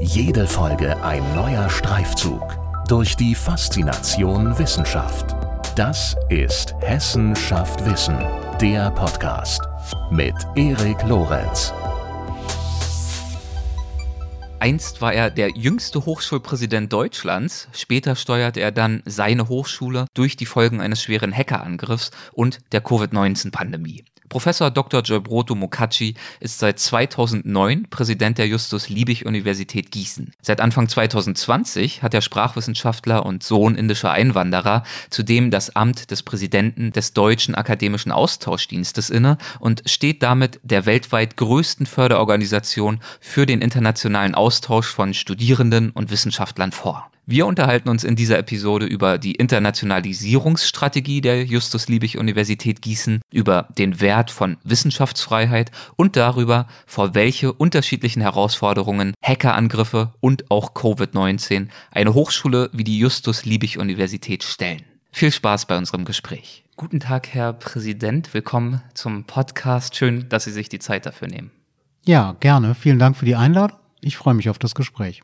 Jede Folge ein neuer Streifzug durch die Faszination Wissenschaft. Das ist Hessen schafft Wissen, der Podcast mit Erik Lorenz. Einst war er der jüngste Hochschulpräsident Deutschlands, später steuerte er dann seine Hochschule durch die Folgen eines schweren Hackerangriffs und der Covid-19-Pandemie. Professor Dr. Giobroto Mokacci ist seit 2009 Präsident der Justus-Liebig-Universität Gießen. Seit Anfang 2020 hat der Sprachwissenschaftler und Sohn indischer Einwanderer zudem das Amt des Präsidenten des Deutschen Akademischen Austauschdienstes inne und steht damit der weltweit größten Förderorganisation für den internationalen Austausch von Studierenden und Wissenschaftlern vor. Wir unterhalten uns in dieser Episode über die Internationalisierungsstrategie der Justus-Liebig-Universität Gießen, über den Wert von Wissenschaftsfreiheit und darüber, vor welche unterschiedlichen Herausforderungen Hackerangriffe und auch Covid-19 eine Hochschule wie die Justus-Liebig-Universität stellen. Viel Spaß bei unserem Gespräch. Guten Tag, Herr Präsident. Willkommen zum Podcast. Schön, dass Sie sich die Zeit dafür nehmen. Ja, gerne. Vielen Dank für die Einladung. Ich freue mich auf das Gespräch.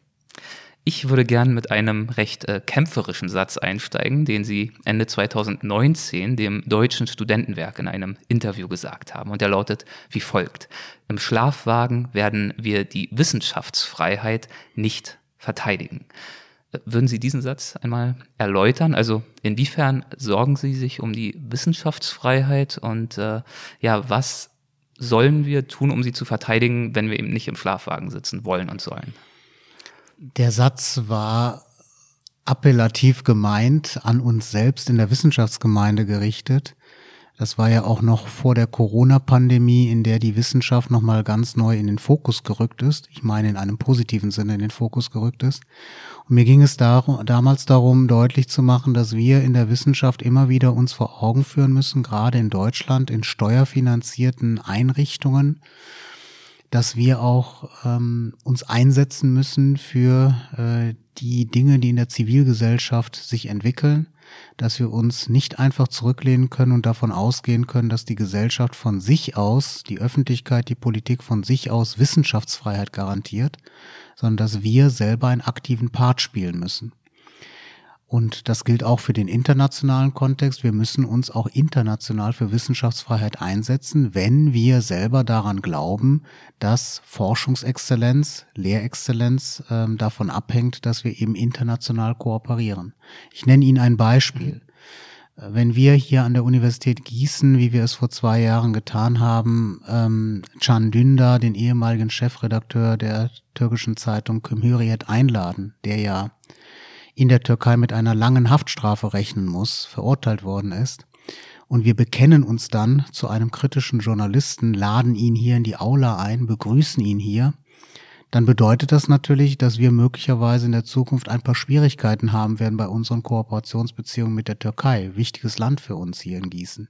Ich würde gern mit einem recht äh, kämpferischen Satz einsteigen, den Sie Ende 2019 dem Deutschen Studentenwerk in einem Interview gesagt haben. Und der lautet wie folgt. Im Schlafwagen werden wir die Wissenschaftsfreiheit nicht verteidigen. Äh, würden Sie diesen Satz einmal erläutern? Also inwiefern sorgen Sie sich um die Wissenschaftsfreiheit und äh, ja, was sollen wir tun, um sie zu verteidigen, wenn wir eben nicht im Schlafwagen sitzen wollen und sollen? Der Satz war appellativ gemeint, an uns selbst in der Wissenschaftsgemeinde gerichtet. Das war ja auch noch vor der Corona-Pandemie, in der die Wissenschaft nochmal ganz neu in den Fokus gerückt ist. Ich meine in einem positiven Sinne in den Fokus gerückt ist. Und mir ging es darum, damals darum, deutlich zu machen, dass wir in der Wissenschaft immer wieder uns vor Augen führen müssen, gerade in Deutschland, in steuerfinanzierten Einrichtungen, dass wir auch ähm, uns einsetzen müssen für äh, die Dinge, die in der Zivilgesellschaft sich entwickeln, dass wir uns nicht einfach zurücklehnen können und davon ausgehen können, dass die Gesellschaft von sich aus, die Öffentlichkeit, die Politik von sich aus Wissenschaftsfreiheit garantiert, sondern dass wir selber einen aktiven Part spielen müssen. Und das gilt auch für den internationalen Kontext. Wir müssen uns auch international für Wissenschaftsfreiheit einsetzen, wenn wir selber daran glauben, dass Forschungsexzellenz, Lehrexzellenz äh, davon abhängt, dass wir eben international kooperieren. Ich nenne Ihnen ein Beispiel. Wenn wir hier an der Universität Gießen, wie wir es vor zwei Jahren getan haben, ähm, Can Dündar, den ehemaligen Chefredakteur der türkischen Zeitung Cumhuriyet einladen, der ja in der Türkei mit einer langen Haftstrafe rechnen muss, verurteilt worden ist. Und wir bekennen uns dann zu einem kritischen Journalisten, laden ihn hier in die Aula ein, begrüßen ihn hier, dann bedeutet das natürlich, dass wir möglicherweise in der Zukunft ein paar Schwierigkeiten haben werden bei unseren Kooperationsbeziehungen mit der Türkei. Wichtiges Land für uns hier in Gießen.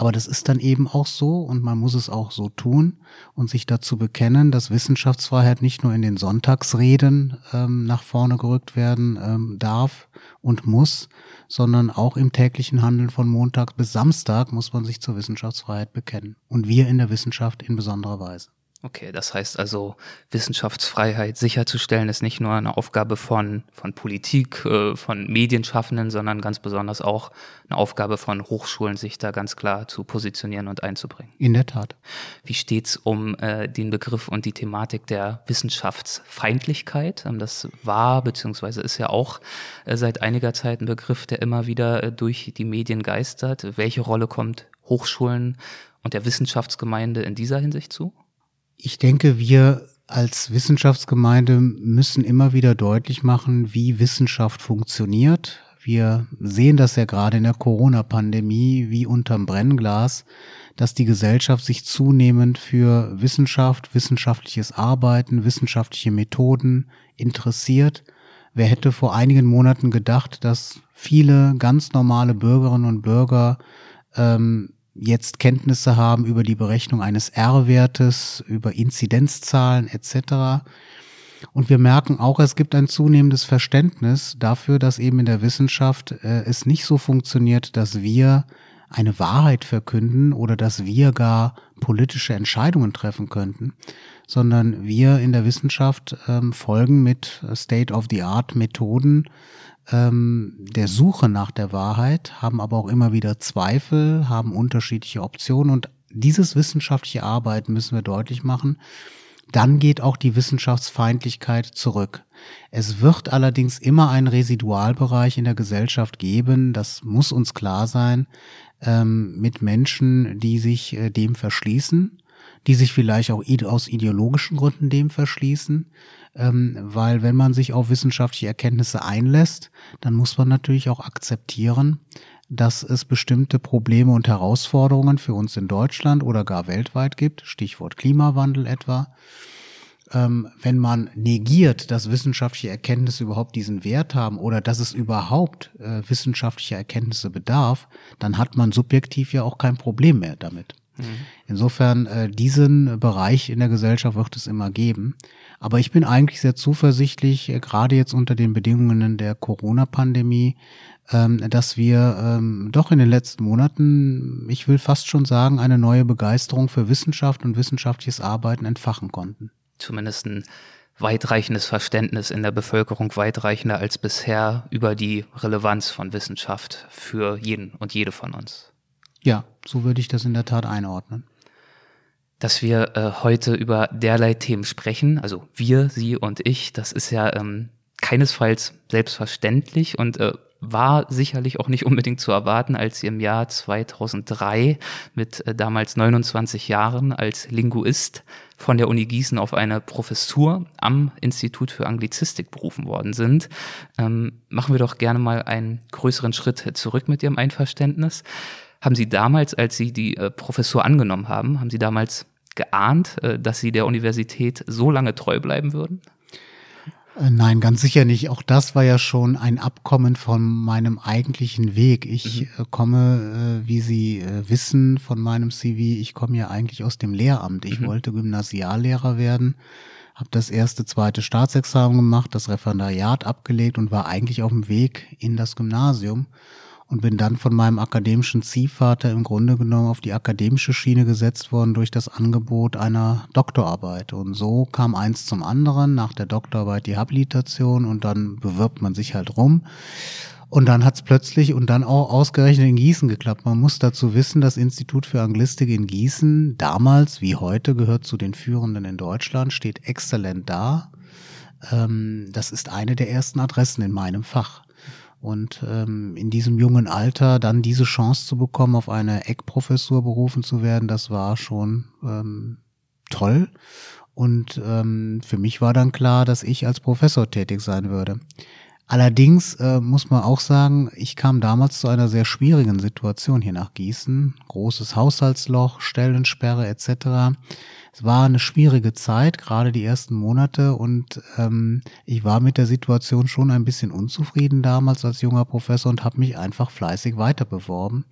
Aber das ist dann eben auch so und man muss es auch so tun und sich dazu bekennen, dass Wissenschaftsfreiheit nicht nur in den Sonntagsreden ähm, nach vorne gerückt werden ähm, darf und muss, sondern auch im täglichen Handeln von Montag bis Samstag muss man sich zur Wissenschaftsfreiheit bekennen. Und wir in der Wissenschaft in besonderer Weise. Okay, das heißt also, Wissenschaftsfreiheit sicherzustellen ist nicht nur eine Aufgabe von, von Politik, äh, von Medienschaffenden, sondern ganz besonders auch eine Aufgabe von Hochschulen, sich da ganz klar zu positionieren und einzubringen. In der Tat. Wie steht's um äh, den Begriff und die Thematik der Wissenschaftsfeindlichkeit? Ähm, das war beziehungsweise ist ja auch äh, seit einiger Zeit ein Begriff, der immer wieder äh, durch die Medien geistert. Welche Rolle kommt Hochschulen und der Wissenschaftsgemeinde in dieser Hinsicht zu? Ich denke, wir als Wissenschaftsgemeinde müssen immer wieder deutlich machen, wie Wissenschaft funktioniert. Wir sehen das ja gerade in der Corona-Pandemie wie unterm Brennglas, dass die Gesellschaft sich zunehmend für Wissenschaft, wissenschaftliches Arbeiten, wissenschaftliche Methoden interessiert. Wer hätte vor einigen Monaten gedacht, dass viele ganz normale Bürgerinnen und Bürger ähm, jetzt Kenntnisse haben über die Berechnung eines R-Wertes, über Inzidenzzahlen etc. Und wir merken auch, es gibt ein zunehmendes Verständnis dafür, dass eben in der Wissenschaft äh, es nicht so funktioniert, dass wir eine Wahrheit verkünden oder dass wir gar politische Entscheidungen treffen könnten, sondern wir in der Wissenschaft ähm, folgen mit State-of-the-Art-Methoden ähm, der Suche nach der Wahrheit, haben aber auch immer wieder Zweifel, haben unterschiedliche Optionen und dieses wissenschaftliche Arbeiten müssen wir deutlich machen. Dann geht auch die Wissenschaftsfeindlichkeit zurück. Es wird allerdings immer einen Residualbereich in der Gesellschaft geben, das muss uns klar sein, ähm, mit Menschen, die sich äh, dem verschließen, die sich vielleicht auch aus ideologischen Gründen dem verschließen, ähm, weil wenn man sich auf wissenschaftliche Erkenntnisse einlässt, dann muss man natürlich auch akzeptieren, dass es bestimmte Probleme und Herausforderungen für uns in Deutschland oder gar weltweit gibt, Stichwort Klimawandel etwa. Ähm, wenn man negiert, dass wissenschaftliche Erkenntnisse überhaupt diesen Wert haben oder dass es überhaupt äh, wissenschaftliche Erkenntnisse bedarf, dann hat man subjektiv ja auch kein Problem mehr damit. Mhm. Insofern, äh, diesen Bereich in der Gesellschaft wird es immer geben. Aber ich bin eigentlich sehr zuversichtlich, äh, gerade jetzt unter den Bedingungen der Corona-Pandemie, ähm, dass wir ähm, doch in den letzten Monaten, ich will fast schon sagen, eine neue Begeisterung für Wissenschaft und wissenschaftliches Arbeiten entfachen konnten. Zumindest ein weitreichendes Verständnis in der Bevölkerung, weitreichender als bisher über die Relevanz von Wissenschaft für jeden und jede von uns. Ja, so würde ich das in der Tat einordnen. Dass wir äh, heute über derlei Themen sprechen, also wir, Sie und ich, das ist ja ähm, keinesfalls selbstverständlich und äh, war sicherlich auch nicht unbedingt zu erwarten, als sie im Jahr 2003 mit äh, damals 29 Jahren als Linguist von der Uni Gießen auf eine Professur am Institut für Anglizistik berufen worden sind. Ähm, machen wir doch gerne mal einen größeren Schritt zurück mit Ihrem Einverständnis. Haben Sie damals, als Sie die äh, Professur angenommen haben, haben Sie damals geahnt, äh, dass Sie der Universität so lange treu bleiben würden? Äh, nein, ganz sicher nicht. Auch das war ja schon ein Abkommen von meinem eigentlichen Weg. Ich mhm. Äh, komme, wie Sie wissen von meinem CV, ich komme ja eigentlich aus dem Lehramt. Ich mhm. wollte Gymnasiallehrer werden, habe das erste, zweite Staatsexamen gemacht, das Referendariat abgelegt und war eigentlich auf dem Weg in das Gymnasium und bin dann von meinem akademischen Ziehvater im Grunde genommen auf die akademische Schiene gesetzt worden durch das Angebot einer Doktorarbeit. Und so kam eins zum anderen, nach der Doktorarbeit die Habilitation und dann bewirbt man sich halt rum. Und dann hat's plötzlich und dann auch ausgerechnet in Gießen geklappt. Man muss dazu wissen, das Institut für Anglistik in Gießen, damals wie heute, gehört zu den führenden in Deutschland, steht exzellent da. Ähm, das ist eine der ersten Adressen in meinem Fach. Und ähm, in diesem jungen Alter dann diese Chance zu bekommen, auf eine Eckprofessur berufen zu werden, das war schon ähm, toll. Und ähm, für mich war dann klar, dass ich als Professor tätig sein würde. Allerdings äh, muss man auch sagen, ich kam damals zu einer sehr schwierigen Situation hier nach Gießen. Großes Haushaltsloch, Stellensperre etc. Es war eine schwierige Zeit, gerade die ersten Monate und ähm, ich war mit der Situation schon ein bisschen unzufrieden damals als junger Professor und habe mich einfach fleißig weiter beworben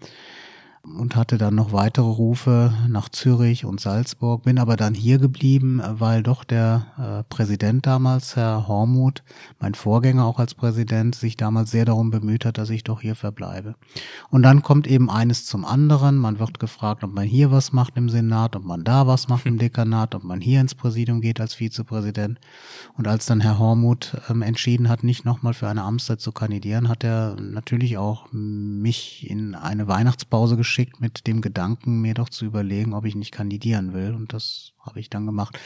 und hatte dann noch weitere Rufe nach Zürich und Salzburg, bin aber dann hier geblieben, weil doch der äh, Präsident damals, Herr Hormuth, mein Vorgänger auch als Präsident, sich damals sehr darum bemüht hat, dass ich doch hier verbleibe. Und dann kommt eben eines zum anderen, man wird gefragt, ob man hier was macht im Senat, ob man da was macht im Dekanat, ob man hier ins Präsidium geht als Vizepräsident. Und als dann Herr Hormuth ähm, entschieden hat, nicht nochmal für eine Amtszeit zu kandidieren, hat er natürlich auch mich in eine Weihnachtspause geschickt geschickt mit dem Gedanken, mir doch zu überlegen, ob ich nicht kandidieren will. Und das habe ich dann gemacht.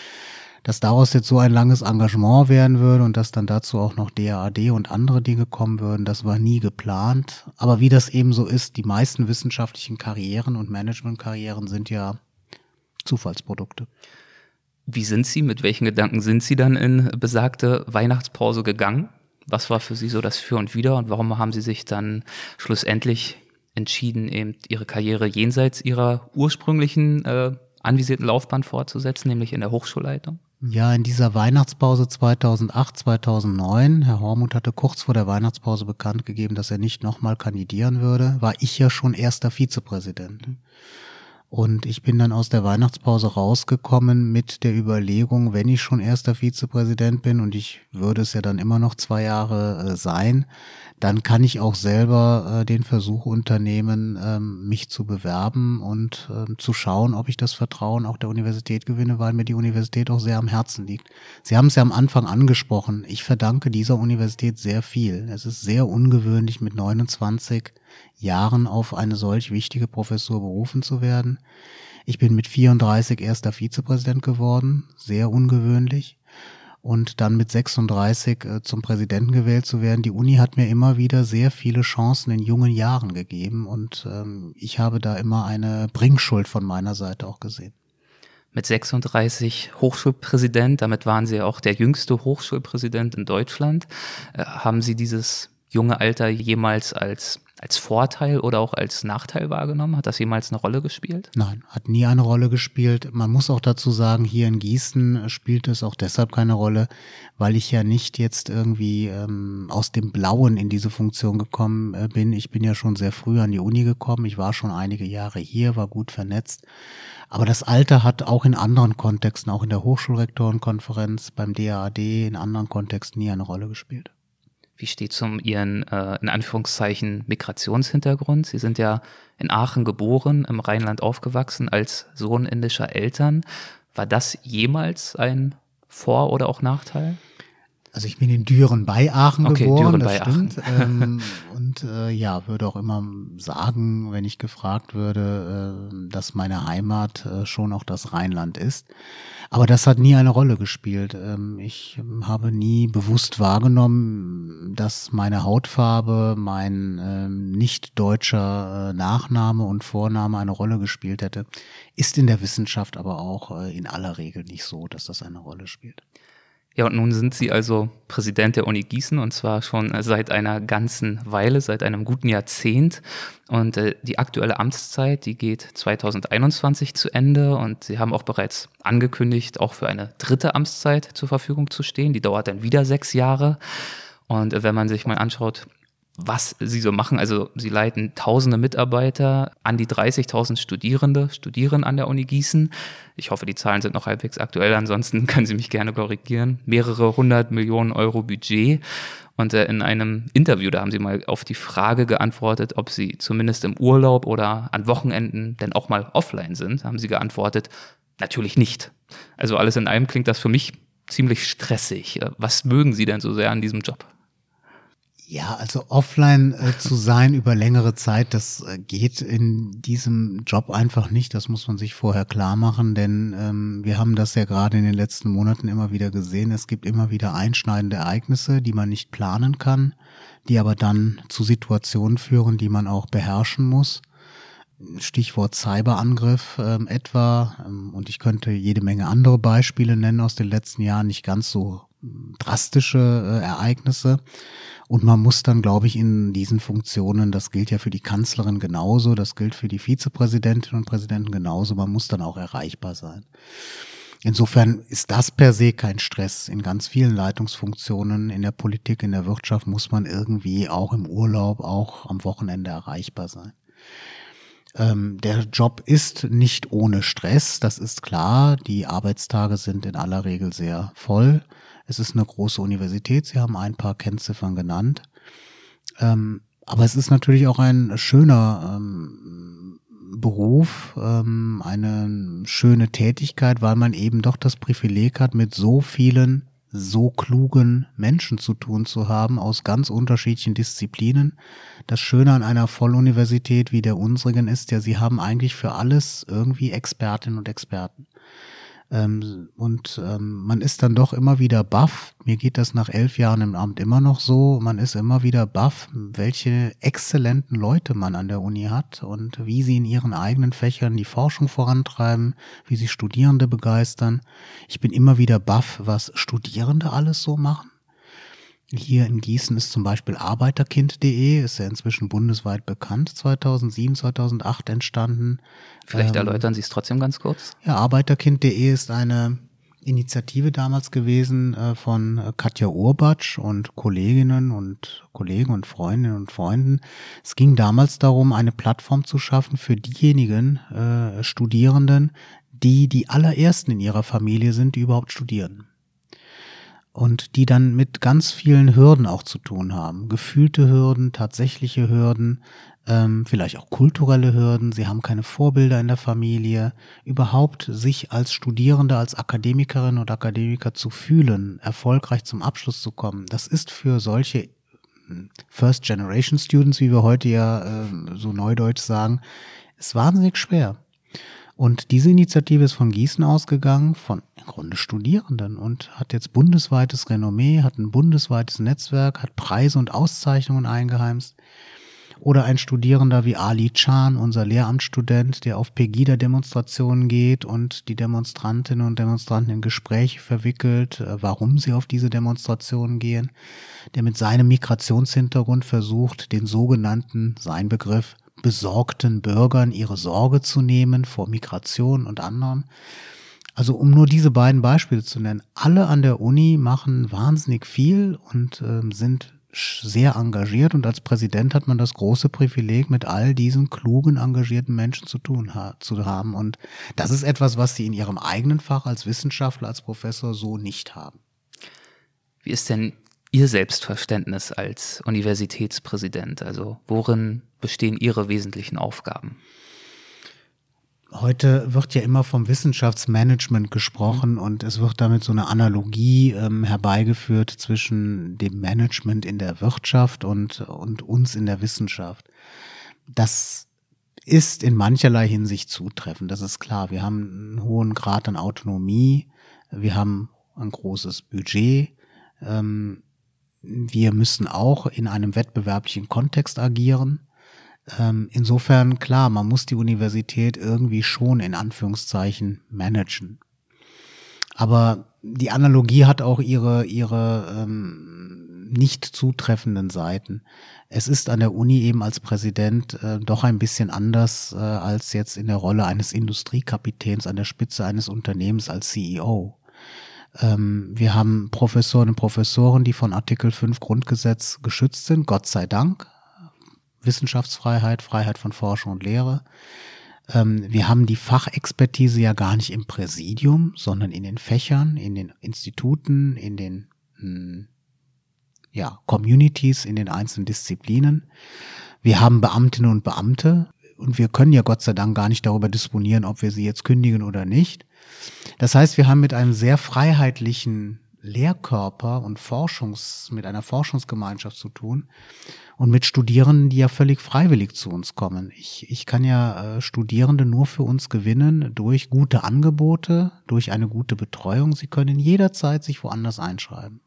Dass daraus jetzt so ein langes Engagement werden würde und dass dann dazu auch noch DAAD und andere Dinge kommen würden, das war nie geplant. Aber wie das eben so ist, die meisten wissenschaftlichen Karrieren und Managementkarrieren sind ja Zufallsprodukte. Wie sind Sie, mit welchen Gedanken sind Sie dann in besagte Weihnachtspause gegangen? Was war für Sie so das Für und Wider und warum haben Sie sich dann schlussendlich entschieden, eben ihre Karriere jenseits ihrer ursprünglichen äh, anvisierten Laufbahn fortzusetzen, nämlich in der Hochschulleitung? Ja, in dieser Weihnachtspause 2008, 2009, Herr Hormuth hatte kurz vor der Weihnachtspause bekannt gegeben, dass er nicht nochmal kandidieren würde, war ich ja schon erster Vizepräsident. Und ich bin dann aus der Weihnachtspause rausgekommen mit der Überlegung, wenn ich schon erster Vizepräsident bin und ich würde es ja dann immer noch zwei Jahre äh, sein, dann kann ich auch selber äh, den Versuch unternehmen, ähm, mich zu bewerben und ähm, zu schauen, ob ich das Vertrauen auch der Universität gewinne, weil mir die Universität auch sehr am Herzen liegt. Sie haben es ja am Anfang angesprochen. Ich verdanke dieser Universität sehr viel. Es ist sehr ungewöhnlich, mit 29 Jahren auf eine solch wichtige Professur berufen zu werden. Ich bin mit 34 erster Vizepräsident geworden, sehr ungewöhnlich. Und dann mit 36 äh, zum Präsidenten gewählt zu werden. Die Uni hat mir immer wieder sehr viele Chancen in jungen Jahren gegeben und ähm, ich habe da immer eine Bringschuld von meiner Seite auch gesehen mit 36 Hochschulpräsident, damit waren Sie auch der jüngste Hochschulpräsident in Deutschland. Äh, haben Sie dieses junge Alter jemals als als Vorteil oder auch als Nachteil wahrgenommen? Hat das jemals eine Rolle gespielt? Nein, hat nie eine Rolle gespielt. Man muss auch dazu sagen, hier in Gießen spielt es auch deshalb keine Rolle, weil ich ja nicht jetzt irgendwie ähm, aus dem Blauen in diese Funktion gekommen äh, bin. Ich bin ja schon sehr früh an die Uni gekommen. Ich war schon einige Jahre hier, war gut vernetzt. Aber das Alter hat auch in anderen Kontexten, auch in der Hochschulrektorenkonferenz, beim DAAD, in anderen Kontexten nie eine Rolle gespielt. Wie steht es um Ihren, äh, in Anführungszeichen, Migrationshintergrund? Sie sind ja in Aachen geboren, im Rheinland aufgewachsen, als Sohn indischer Eltern. War das jemals ein Vor- oder auch Nachteil? Also ich bin in Düren bei Aachen okay, geboren, Düren das bei stimmt. ähm, und äh, ja, würde auch immer sagen, wenn ich gefragt würde, äh, dass meine Heimat äh, schon auch das Rheinland ist. Aber das hat nie eine Rolle gespielt. Ähm, ich habe nie bewusst wahrgenommen, dass meine Hautfarbe, mein ähm, nicht deutscher äh, Nachname und Vorname eine Rolle gespielt hätte. Ist in der Wissenschaft aber auch äh, in aller Regel nicht so, dass das eine Rolle spielt. Ja, und nun sind Sie also Präsident der Uni Gießen und zwar schon seit einer ganzen Weile, seit einem guten Jahrzehnt. Und äh, die aktuelle Amtszeit, die geht 2021 zu Ende und Sie haben auch bereits angekündigt, auch für eine dritte Amtszeit zur Verfügung zu stehen. Die dauert dann wieder sechs Jahre. Und äh, wenn man sich mal anschaut, was sie so machen. Also sie leiten tausende Mitarbeiter, an die 30.000 Studierende studieren an der Uni Gießen. Ich hoffe, die Zahlen sind noch halbwegs aktuell, ansonsten können Sie mich gerne korrigieren. Mehrere hundert Millionen Euro Budget. Und äh, in einem Interview, da haben Sie mal auf die Frage geantwortet, ob Sie zumindest im Urlaub oder an Wochenenden denn auch mal offline sind, haben Sie geantwortet, natürlich nicht. Also alles in allem klingt das für mich ziemlich stressig. Was mögen Sie denn so sehr an diesem Job? Ja, also offline äh, zu sein über längere Zeit, das äh, geht in diesem Job einfach nicht. Das muss man sich vorher klar machen, denn ähm, wir haben das ja gerade in den letzten Monaten immer wieder gesehen. Es gibt immer wieder einschneidende Ereignisse, die man nicht planen kann, die aber dann zu Situationen führen, die man auch beherrschen muss. Stichwort Cyberangriff ähm, etwa. Ähm, und ich könnte jede Menge andere Beispiele nennen aus den letzten Jahren, nicht ganz so drastische äh, Ereignisse. Und man muss dann, glaube ich, in diesen Funktionen, das gilt ja für die Kanzlerin genauso, das gilt für die Vizepräsidentinnen und Präsidenten genauso, man muss dann auch erreichbar sein. Insofern ist das per se kein Stress. In ganz vielen Leitungsfunktionen in der Politik, in der Wirtschaft muss man irgendwie auch im Urlaub, auch am Wochenende erreichbar sein. Ähm, der Job ist nicht ohne Stress, das ist klar. Die Arbeitstage sind in aller Regel sehr voll. Es ist eine große Universität, Sie haben ein paar Kennziffern genannt. Ähm, aber es ist natürlich auch ein schöner ähm, Beruf, ähm, eine schöne Tätigkeit, weil man eben doch das Privileg hat, mit so vielen so klugen Menschen zu tun zu haben aus ganz unterschiedlichen Disziplinen. Das Schöne an einer Volluniversität wie der unsrigen ist ja, sie haben eigentlich für alles irgendwie Expertinnen und Experten. Ähm, und ähm, man ist dann doch immer wieder baff. Mir geht das nach elf Jahren im Amt immer noch so. Man ist immer wieder baff, welche exzellenten Leute man an der Uni hat und wie sie in ihren eigenen Fächern die Forschung vorantreiben, wie sie Studierende begeistern. Ich bin immer wieder baff, was Studierende alles so machen. Hier in Gießen ist zum Beispiel Arbeiterkind.de, ist ja inzwischen bundesweit bekannt, 2007, 2008 entstanden. Vielleicht ähm, erläutern Sie es trotzdem ganz kurz. Ja, Arbeiterkind.de ist eine Initiative damals gewesen äh, von äh, Katja Urbatsch und Kolleginnen und Kollegen und Freundinnen und Freunden. Es ging damals darum, eine Plattform zu schaffen für diejenigen äh, Studierenden, die die allerersten in ihrer Familie sind, die überhaupt studieren. Und die dann mit ganz vielen Hürden auch zu tun haben. Gefühlte Hürden, tatsächliche Hürden, ähm, vielleicht auch kulturelle Hürden, sie haben keine Vorbilder in der Familie, überhaupt sich als Studierende, als Akademikerin oder Akademiker zu fühlen, erfolgreich zum Abschluss zu kommen, das ist für solche hm, First Generation Students, wie wir heute ja äh, so neudeutsch sagen, ist wahnsinnig schwer. Und diese Initiative ist von Gießen ausgegangen, von im Grunde Studierenden und hat jetzt bundesweites Renommee, hat ein bundesweites Netzwerk, hat Preise und Auszeichnungen eingeheimst. Oder ein Studierender wie Ali Chan, unser Lehramtsstudent, der auf Pegida-Demonstrationen geht und die Demonstrantinnen und Demonstranten in Gespräche verwickelt, äh, warum sie auf diese Demonstrationen gehen, der mit seinem Migrationshintergrund versucht, den sogenannten, sein Begriff, besorgten Bürgern ihre Sorge zu nehmen vor Migration und anderen. Also um nur diese beiden Beispiele zu nennen, alle an der Uni machen wahnsinnig viel und äh, sind sehr engagiert und als Präsident hat man das große Privileg, mit all diesen klugen, engagierten Menschen zu tun ha zu haben. Und das ist etwas, was sie in ihrem eigenen Fach als Wissenschaftler, als Professor so nicht haben. Wie ist denn Ihr Selbstverständnis als Universitätspräsident? Also worin bestehen Ihre wesentlichen Aufgaben? Heute wird ja immer vom Wissenschaftsmanagement gesprochen mhm. und es wird damit so eine Analogie ähm, herbeigeführt zwischen dem Management in der Wirtschaft und, und uns in der Wissenschaft. Das ist in mancherlei Hinsicht zutreffend, das ist klar. Wir haben einen hohen Grad an Autonomie, wir haben ein großes Budget, ähm, wir müssen auch in einem wettbewerblichen Kontext agieren. Ähm, insofern, klar, man muss die Universität irgendwie schon in Anführungszeichen managen. Aber die Analogie hat auch ihre, ihre ähm, nicht zutreffenden Seiten. Es ist an der Uni eben als Präsident äh, doch ein bisschen anders äh, als jetzt in der Rolle eines Industriekapitäns an der Spitze eines Unternehmens als CEO. Ähm, wir haben Professoren und Professoren, die von Artikel 5 Grundgesetz geschützt sind, Gott sei Dank. Wissenschaftsfreiheit, Freiheit von Forschung und Lehre. Ähm, wir haben die Fachexpertise ja gar nicht im Präsidium, sondern in den Fächern, in den Instituten, in den hm, ja, Communities, in den einzelnen Disziplinen. Wir haben Beamtinnen und Beamte und wir können ja Gott sei Dank gar nicht darüber disponieren, ob wir sie jetzt kündigen oder nicht. Das heißt, wir haben mit einem sehr freiheitlichen Lehrkörper und Forschungs, mit einer Forschungsgemeinschaft zu tun und mit Studierenden, die ja völlig freiwillig zu uns kommen. Ich, ich kann ja äh, Studierende nur für uns gewinnen durch gute Angebote, durch eine gute Betreuung. Sie können jederzeit sich woanders einschreiben.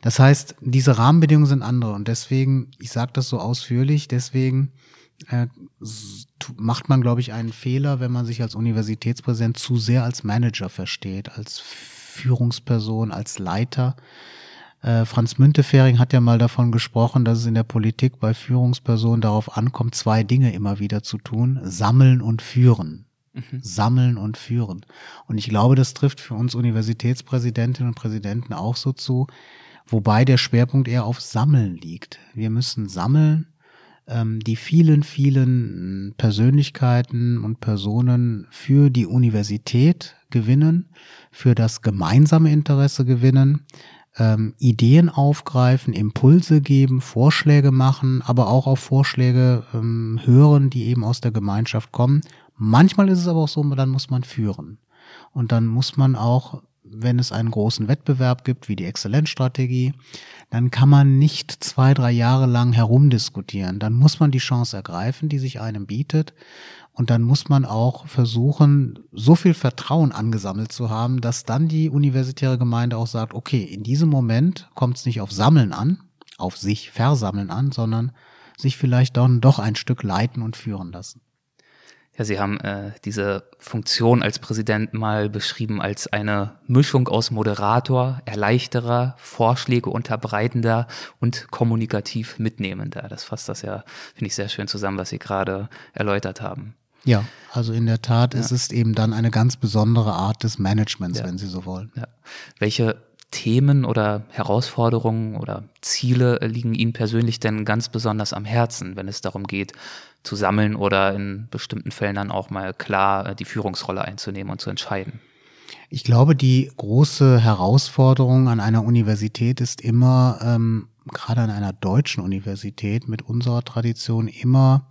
Das heißt, diese Rahmenbedingungen sind andere und deswegen, ich sage das so ausführlich, deswegen äh, macht man, glaube ich, einen Fehler, wenn man sich als Universitätspräsident zu sehr als Manager versteht, als Führungsperson, als Leiter. Äh, Franz Müntefering hat ja mal davon gesprochen, dass es in der Politik bei Führungspersonen darauf ankommt, zwei Dinge immer wieder zu tun, sammeln und führen. Mhm. Sammeln und führen. Und ich glaube, das trifft für uns Universitätspräsidentinnen und Präsidenten auch so zu, wobei der Schwerpunkt eher auf Sammeln liegt. Wir müssen sammeln, ähm, die vielen, vielen Persönlichkeiten und Personen für die Universität gewinnen, für das gemeinsame Interesse gewinnen, ähm, Ideen aufgreifen, Impulse geben, Vorschläge machen, aber auch auf Vorschläge ähm, hören, die eben aus der Gemeinschaft kommen. Manchmal ist es aber auch so, dann muss man führen. Und dann muss man auch wenn es einen großen Wettbewerb gibt, wie die Exzellenzstrategie, dann kann man nicht zwei, drei Jahre lang herumdiskutieren. Dann muss man die Chance ergreifen, die sich einem bietet. Und dann muss man auch versuchen, so viel Vertrauen angesammelt zu haben, dass dann die universitäre Gemeinde auch sagt, okay, in diesem Moment kommt es nicht auf Sammeln an, auf sich versammeln an, sondern sich vielleicht dann doch ein Stück leiten und führen lassen. Ja, Sie haben äh, diese Funktion als Präsident mal beschrieben als eine Mischung aus Moderator, Erleichterer, Vorschläge unterbreitender und kommunikativ mitnehmender. Das fasst das ja, finde ich, sehr schön zusammen, was Sie gerade erläutert haben. Ja, also in der Tat ja. ist es eben dann eine ganz besondere Art des Managements, ja. wenn Sie so wollen. Ja. Welche Themen oder Herausforderungen oder Ziele liegen Ihnen persönlich denn ganz besonders am Herzen, wenn es darum geht, zu sammeln oder in bestimmten Fällen dann auch mal klar äh, die Führungsrolle einzunehmen und zu entscheiden? Ich glaube, die große Herausforderung an einer Universität ist immer, ähm, gerade an einer deutschen Universität mit unserer Tradition, immer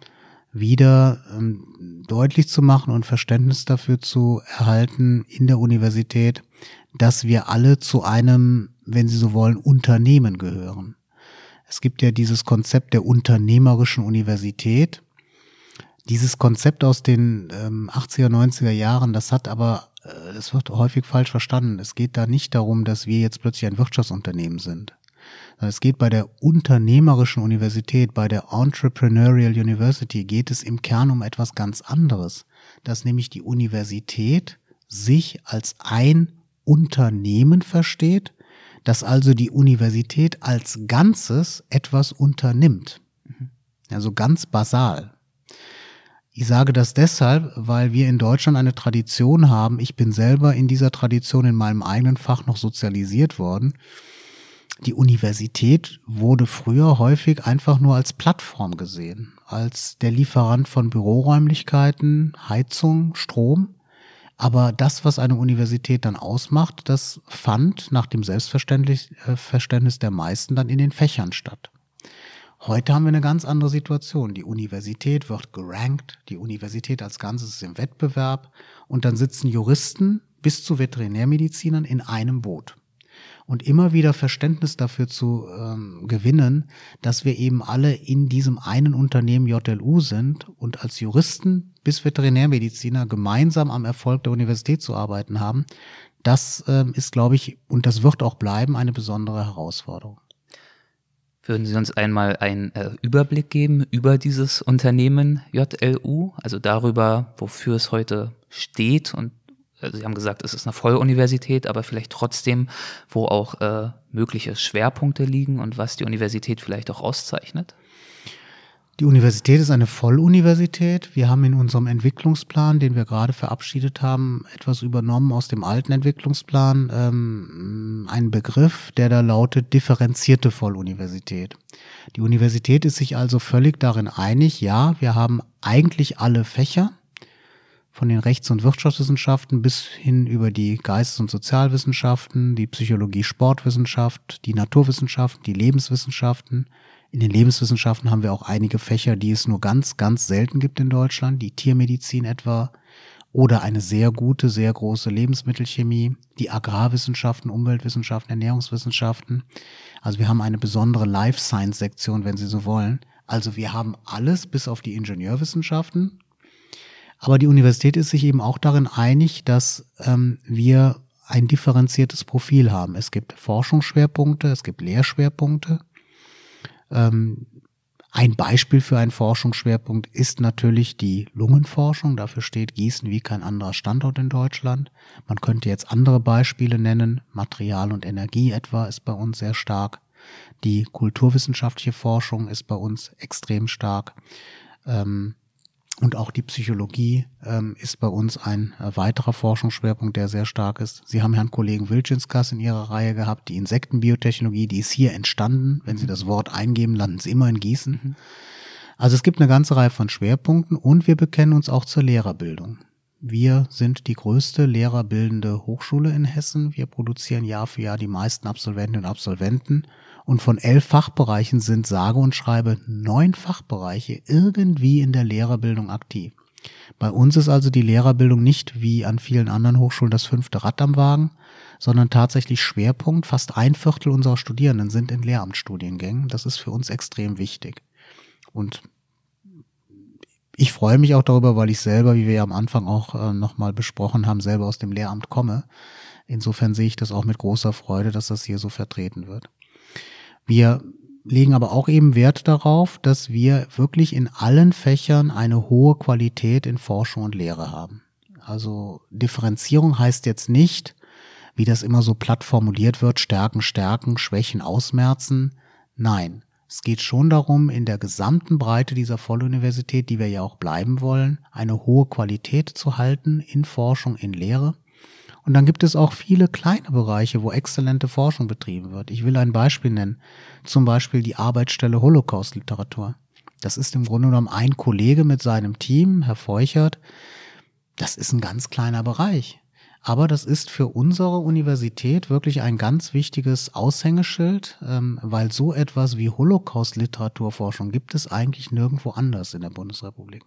wieder ähm, deutlich zu machen und Verständnis dafür zu erhalten in der Universität, dass wir alle zu einem, wenn Sie so wollen, Unternehmen gehören. Es gibt ja dieses Konzept der unternehmerischen Universität. Dieses Konzept aus den ähm, 80er, 90er Jahren, das hat aber, äh, das wird häufig falsch verstanden. Es geht da nicht darum, dass wir jetzt plötzlich ein Wirtschaftsunternehmen sind. Es geht bei der unternehmerischen Universität, bei der Entrepreneurial University, geht es im Kern um etwas ganz anderes, dass nämlich die Universität sich als ein Unternehmen versteht, dass also die Universität als Ganzes etwas unternimmt. Also ganz basal. Ich sage das deshalb, weil wir in Deutschland eine Tradition haben. Ich bin selber in dieser Tradition in meinem eigenen Fach noch sozialisiert worden. Die Universität wurde früher häufig einfach nur als Plattform gesehen, als der Lieferant von Büroräumlichkeiten, Heizung, Strom. Aber das, was eine Universität dann ausmacht, das fand nach dem Selbstverständnis äh, der meisten dann in den Fächern statt. Heute haben wir eine ganz andere Situation. Die Universität wird gerankt, die Universität als Ganzes ist im Wettbewerb und dann sitzen Juristen bis zu Veterinärmedizinern in einem Boot und immer wieder Verständnis dafür zu ähm, gewinnen, dass wir eben alle in diesem einen Unternehmen JLU sind und als Juristen bis Veterinärmediziner gemeinsam am Erfolg der Universität zu arbeiten haben, das ähm, ist, glaube ich, und das wird auch bleiben, eine besondere Herausforderung. Würden Sie uns einmal einen äh, Überblick geben über dieses Unternehmen JLU, also darüber, wofür es heute steht und also Sie haben gesagt, es ist eine Volluniversität, aber vielleicht trotzdem, wo auch äh, mögliche Schwerpunkte liegen und was die Universität vielleicht auch auszeichnet? Die Universität ist eine Volluniversität. Wir haben in unserem Entwicklungsplan, den wir gerade verabschiedet haben, etwas übernommen aus dem alten Entwicklungsplan, ähm, einen Begriff, der da lautet differenzierte Volluniversität. Die Universität ist sich also völlig darin einig, ja, wir haben eigentlich alle Fächer, von den Rechts- und Wirtschaftswissenschaften bis hin über die Geistes- und Sozialwissenschaften, die Psychologie, Sportwissenschaft, die Naturwissenschaften, die Lebenswissenschaften. In den Lebenswissenschaften haben wir auch einige Fächer, die es nur ganz, ganz selten gibt in Deutschland, die Tiermedizin etwa oder eine sehr gute, sehr große Lebensmittelchemie, die Agrarwissenschaften, Umweltwissenschaften, Ernährungswissenschaften. Also wir haben eine besondere Life Science Sektion, wenn Sie so wollen. Also wir haben alles bis auf die Ingenieurwissenschaften, aber die Universität ist sich eben auch darin einig, dass ähm, wir ein differenziertes Profil haben. Es gibt Forschungsschwerpunkte, es gibt Lehrschwerpunkte. Ähm, ein Beispiel für einen Forschungsschwerpunkt ist natürlich die Lungenforschung. Dafür steht Gießen wie kein anderer Standort in Deutschland. Man könnte jetzt andere Beispiele nennen. Material und Energie etwa ist bei uns sehr stark. Die kulturwissenschaftliche Forschung ist bei uns extrem stark. Ähm, und auch die Psychologie ähm, ist bei uns ein äh, weiterer Forschungsschwerpunkt, der sehr stark ist. Sie haben Herrn Kollegen Wilczenskas in Ihrer Reihe gehabt, die Insektenbiotechnologie, die ist hier entstanden. Wenn Sie das Wort eingeben, landen Sie immer in Gießen. Mhm. Also es gibt eine ganze Reihe von Schwerpunkten und wir bekennen uns auch zur Lehrerbildung. Wir sind die größte lehrerbildende Hochschule in Hessen. Wir produzieren Jahr für Jahr die meisten Absolventinnen und Absolventen und von elf Fachbereichen sind sage und schreibe neun Fachbereiche irgendwie in der Lehrerbildung aktiv. Bei uns ist also die Lehrerbildung nicht wie an vielen anderen Hochschulen das fünfte Rad am Wagen, sondern tatsächlich Schwerpunkt. Fast ein Viertel unserer Studierenden sind in Lehramtsstudiengängen. Das ist für uns extrem wichtig. Und ich freue mich auch darüber, weil ich selber, wie wir ja am Anfang auch äh, nochmal besprochen haben, selber aus dem Lehramt komme. Insofern sehe ich das auch mit großer Freude, dass das hier so vertreten wird. Wir legen aber auch eben Wert darauf, dass wir wirklich in allen Fächern eine hohe Qualität in Forschung und Lehre haben. Also Differenzierung heißt jetzt nicht, wie das immer so platt formuliert wird, Stärken, Stärken, Schwächen ausmerzen. Nein, Es geht schon darum, in der gesamten Breite dieser Volluniversität, die wir ja auch bleiben wollen, eine hohe Qualität zu halten in Forschung, in Lehre. Und dann gibt es auch viele kleine Bereiche, wo exzellente Forschung betrieben wird. Ich will ein Beispiel nennen. Zum Beispiel die Arbeitsstelle Holocaust-Literatur. Das ist im Grunde genommen ein Kollege mit seinem Team, Herr Feuchert. Das ist ein ganz kleiner Bereich. Aber das ist für unsere Universität wirklich ein ganz wichtiges Aushängeschild, ähm, weil so etwas wie Holocaust-Literaturforschung gibt es eigentlich nirgendwo anders in der Bundesrepublik.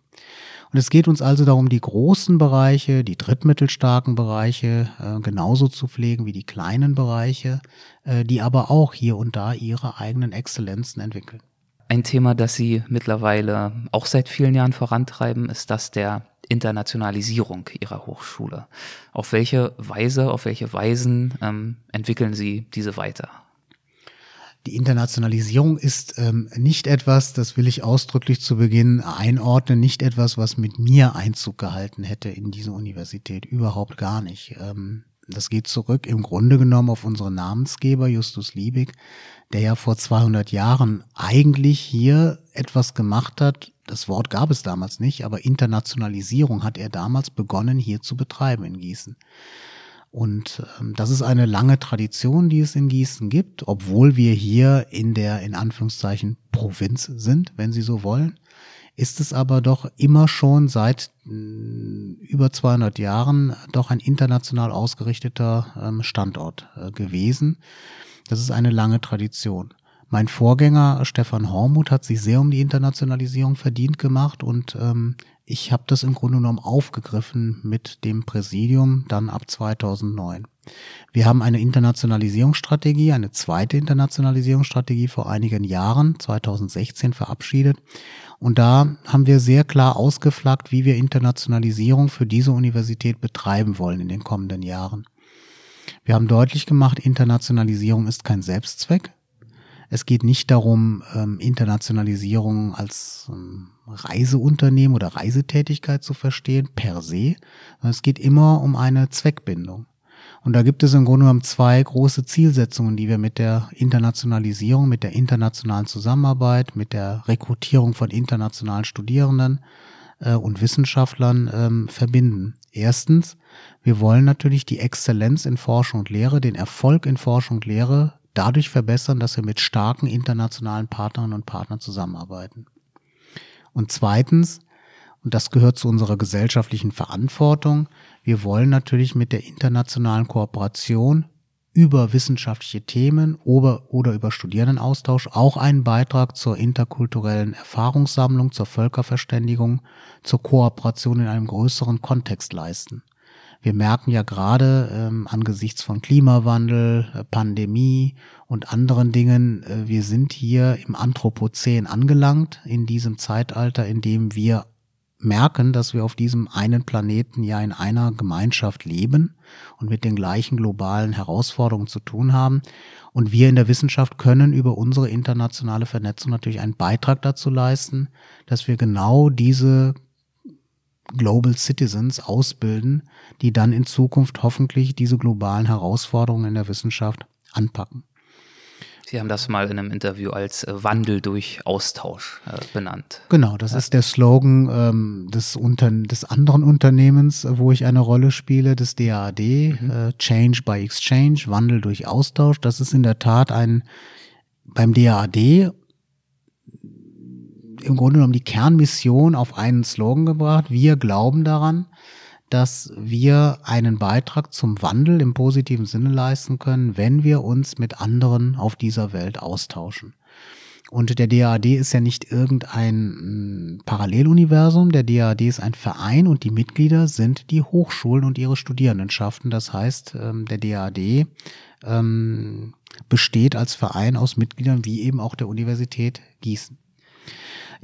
Und es geht uns also darum, die großen Bereiche, die drittmittelstarken Bereiche äh, genauso zu pflegen wie die kleinen Bereiche, äh, die aber auch hier und da ihre eigenen Exzellenzen entwickeln. Ein Thema, das Sie mittlerweile auch seit vielen Jahren vorantreiben, ist das der Internationalisierung Ihrer Hochschule. Auf welche Weise, auf welche Weisen ähm, entwickeln Sie diese weiter? Die Internationalisierung ist ähm, nicht etwas, das will ich ausdrücklich zu Beginn einordnen, nicht etwas, was mit mir Einzug gehalten hätte in diese Universität. Überhaupt gar nicht. Ähm, das geht zurück im Grunde genommen auf unseren Namensgeber Justus Liebig, der ja vor 200 Jahren eigentlich hier etwas gemacht hat. Das Wort gab es damals nicht, aber Internationalisierung hat er damals begonnen hier zu betreiben in Gießen. Und ähm, das ist eine lange Tradition, die es in Gießen gibt, obwohl wir hier in der in Anführungszeichen Provinz sind, wenn Sie so wollen ist es aber doch immer schon seit mm, über 200 Jahren doch ein international ausgerichteter ähm, Standort äh, gewesen. Das ist eine lange Tradition. Mein Vorgänger Stefan Hormuth hat sich sehr um die Internationalisierung verdient gemacht und ähm, ich habe das im Grunde genommen aufgegriffen mit dem Präsidium dann ab 2009. Wir haben eine Internationalisierungsstrategie, eine zweite Internationalisierungsstrategie vor einigen Jahren, 2016 verabschiedet. Und da haben wir sehr klar ausgeflaggt, wie wir Internationalisierung für diese Universität betreiben wollen in den kommenden Jahren. Wir haben deutlich gemacht, Internationalisierung ist kein Selbstzweck. Es geht nicht darum, ähm, Internationalisierung als ähm, Reiseunternehmen oder Reisetätigkeit zu verstehen, per se. Es geht immer um eine Zweckbindung. Und da gibt es im Grunde genommen zwei große Zielsetzungen, die wir mit der Internationalisierung, mit der internationalen Zusammenarbeit, mit der Rekrutierung von internationalen Studierenden äh, und Wissenschaftlern ähm, verbinden. Erstens, wir wollen natürlich die Exzellenz in Forschung und Lehre, den Erfolg in Forschung und Lehre dadurch verbessern, dass wir mit starken internationalen Partnern und Partnern zusammenarbeiten. Und zweitens, und das gehört zu unserer gesellschaftlichen Verantwortung, wir wollen natürlich mit der internationalen Kooperation über wissenschaftliche Themen oder, über Studierendenaustausch auch einen Beitrag zur interkulturellen Erfahrungssammlung, zur Völkerverständigung, zur Kooperation in einem größeren Kontext leisten. Wir merken ja gerade ähm, angesichts von Klimawandel, äh, Pandemie und anderen Dingen, äh, wir sind hier im Anthropozän angelangt, in diesem Zeitalter, in dem wir merken, dass wir auf diesem einen Planeten ja in einer Gemeinschaft leben und mit den gleichen globalen Herausforderungen zu tun haben. Und wir in der Wissenschaft können über unsere internationale Vernetzung natürlich einen Beitrag dazu leisten, dass wir genau diese Global Citizens ausbilden, die dann in Zukunft hoffentlich diese globalen Herausforderungen in der Wissenschaft anpacken. Sie haben das mal in einem Interview als äh, Wandel durch Austausch äh, benannt. Genau, das ja. ist der Slogan ähm, des, Unter des anderen Unternehmens, wo ich eine Rolle spiele, des DAAD, mhm. äh, Change by Exchange, Wandel durch Austausch. Das ist in der Tat ein beim DAAD im Grunde genommen die Kernmission auf einen Slogan gebracht. Wir glauben daran, dass wir einen Beitrag zum Wandel im positiven Sinne leisten können, wenn wir uns mit anderen auf dieser Welt austauschen. Und der DAAD ist ja nicht irgendein mm, Paralleluniversum. Der DAAD ist ein Verein und die Mitglieder sind die Hochschulen und ihre Studierendenschaften. Das heißt, ähm, der DAAD ähm, besteht als Verein aus Mitgliedern wie eben auch der Universität Gießen.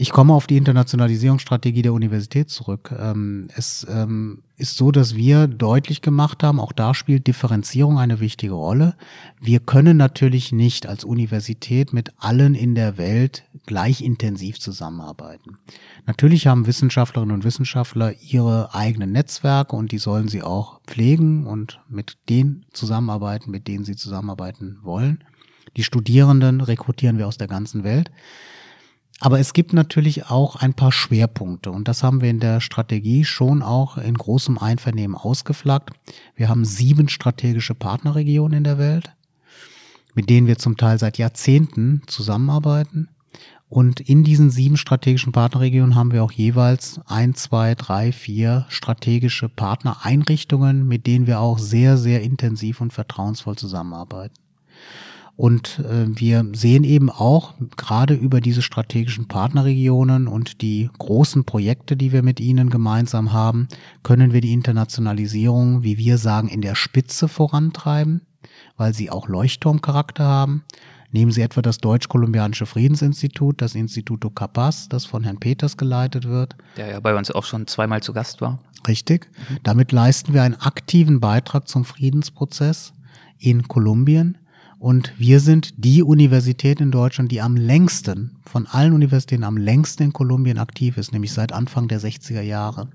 Ich komme auf die Internationalisierungsstrategie der Universität zurück. Ähm, es ähm, ist so, dass wir deutlich gemacht haben, auch da spielt Differenzierung eine wichtige Rolle. Wir können natürlich nicht als Universität mit allen in der Welt gleich intensiv zusammenarbeiten. Natürlich haben Wissenschaftlerinnen und Wissenschaftler ihre eigenen Netzwerke und die sollen sie auch pflegen und mit denen zusammenarbeiten, mit denen sie zusammenarbeiten wollen. Die Studierenden rekrutieren wir aus der ganzen Welt. Aber es gibt natürlich auch ein paar Schwerpunkte und das haben wir in der Strategie schon auch in großem Einvernehmen ausgeflaggt. Wir haben sieben strategische Partnerregionen in der Welt, mit denen wir zum Teil seit Jahrzehnten zusammenarbeiten. Und in diesen sieben strategischen Partnerregionen haben wir auch jeweils ein, zwei, drei, vier strategische Partnereinrichtungen, mit denen wir auch sehr, sehr intensiv und vertrauensvoll zusammenarbeiten. Und äh, wir sehen eben auch gerade über diese strategischen Partnerregionen und die großen Projekte, die wir mit ihnen gemeinsam haben, können wir die Internationalisierung, wie wir sagen, in der Spitze vorantreiben, weil sie auch Leuchtturmcharakter haben. Nehmen Sie etwa das Deutsch-Kolumbianische Friedensinstitut, das Instituto Capaz, das von Herrn Peters geleitet wird. Der ja bei uns auch schon zweimal zu Gast war. Richtig. Damit leisten wir einen aktiven Beitrag zum Friedensprozess in Kolumbien. Und wir sind die Universität in Deutschland, die am längsten, von allen Universitäten am längsten in Kolumbien aktiv ist, nämlich seit Anfang der 60er Jahre.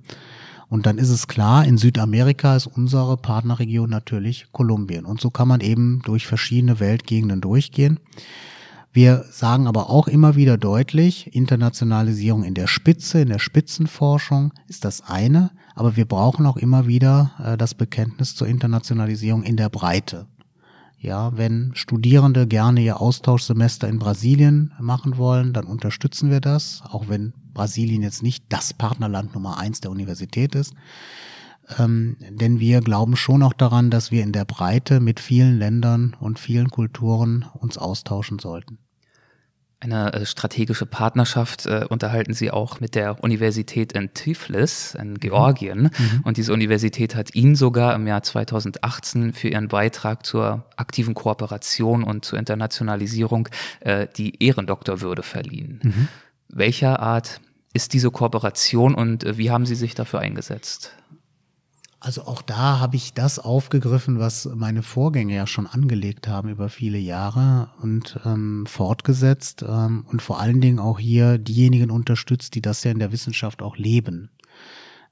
Und dann ist es klar, in Südamerika ist unsere Partnerregion natürlich Kolumbien. Und so kann man eben durch verschiedene Weltgegenden durchgehen. Wir sagen aber auch immer wieder deutlich, Internationalisierung in der Spitze, in der Spitzenforschung ist das eine, aber wir brauchen auch immer wieder äh, das Bekenntnis zur Internationalisierung in der Breite. Ja, wenn Studierende gerne ihr Austauschsemester in Brasilien machen wollen, dann unterstützen wir das, auch wenn Brasilien jetzt nicht das Partnerland Nummer eins der Universität ist. Ähm, denn wir glauben schon auch daran, dass wir in der Breite mit vielen Ländern und vielen Kulturen uns austauschen sollten eine äh, strategische Partnerschaft äh, unterhalten sie auch mit der Universität in Tiflis in mhm. Georgien. Mhm. Und diese Universität hat ihnen sogar im Jahr 2018 für ihren Beitrag zur aktiven Kooperation und zur Internationalisierung äh, die Ehrendoktorwürde verliehen. Mhm. Welcher Art ist diese Kooperation und äh, wie haben Sie sich dafür eingesetzt? Also auch da habe ich das aufgegriffen, was meine Vorgänger ja schon angelegt haben über viele Jahre und ähm, fortgesetzt ähm, und vor allen Dingen auch hier diejenigen unterstützt, die das ja in der Wissenschaft auch leben.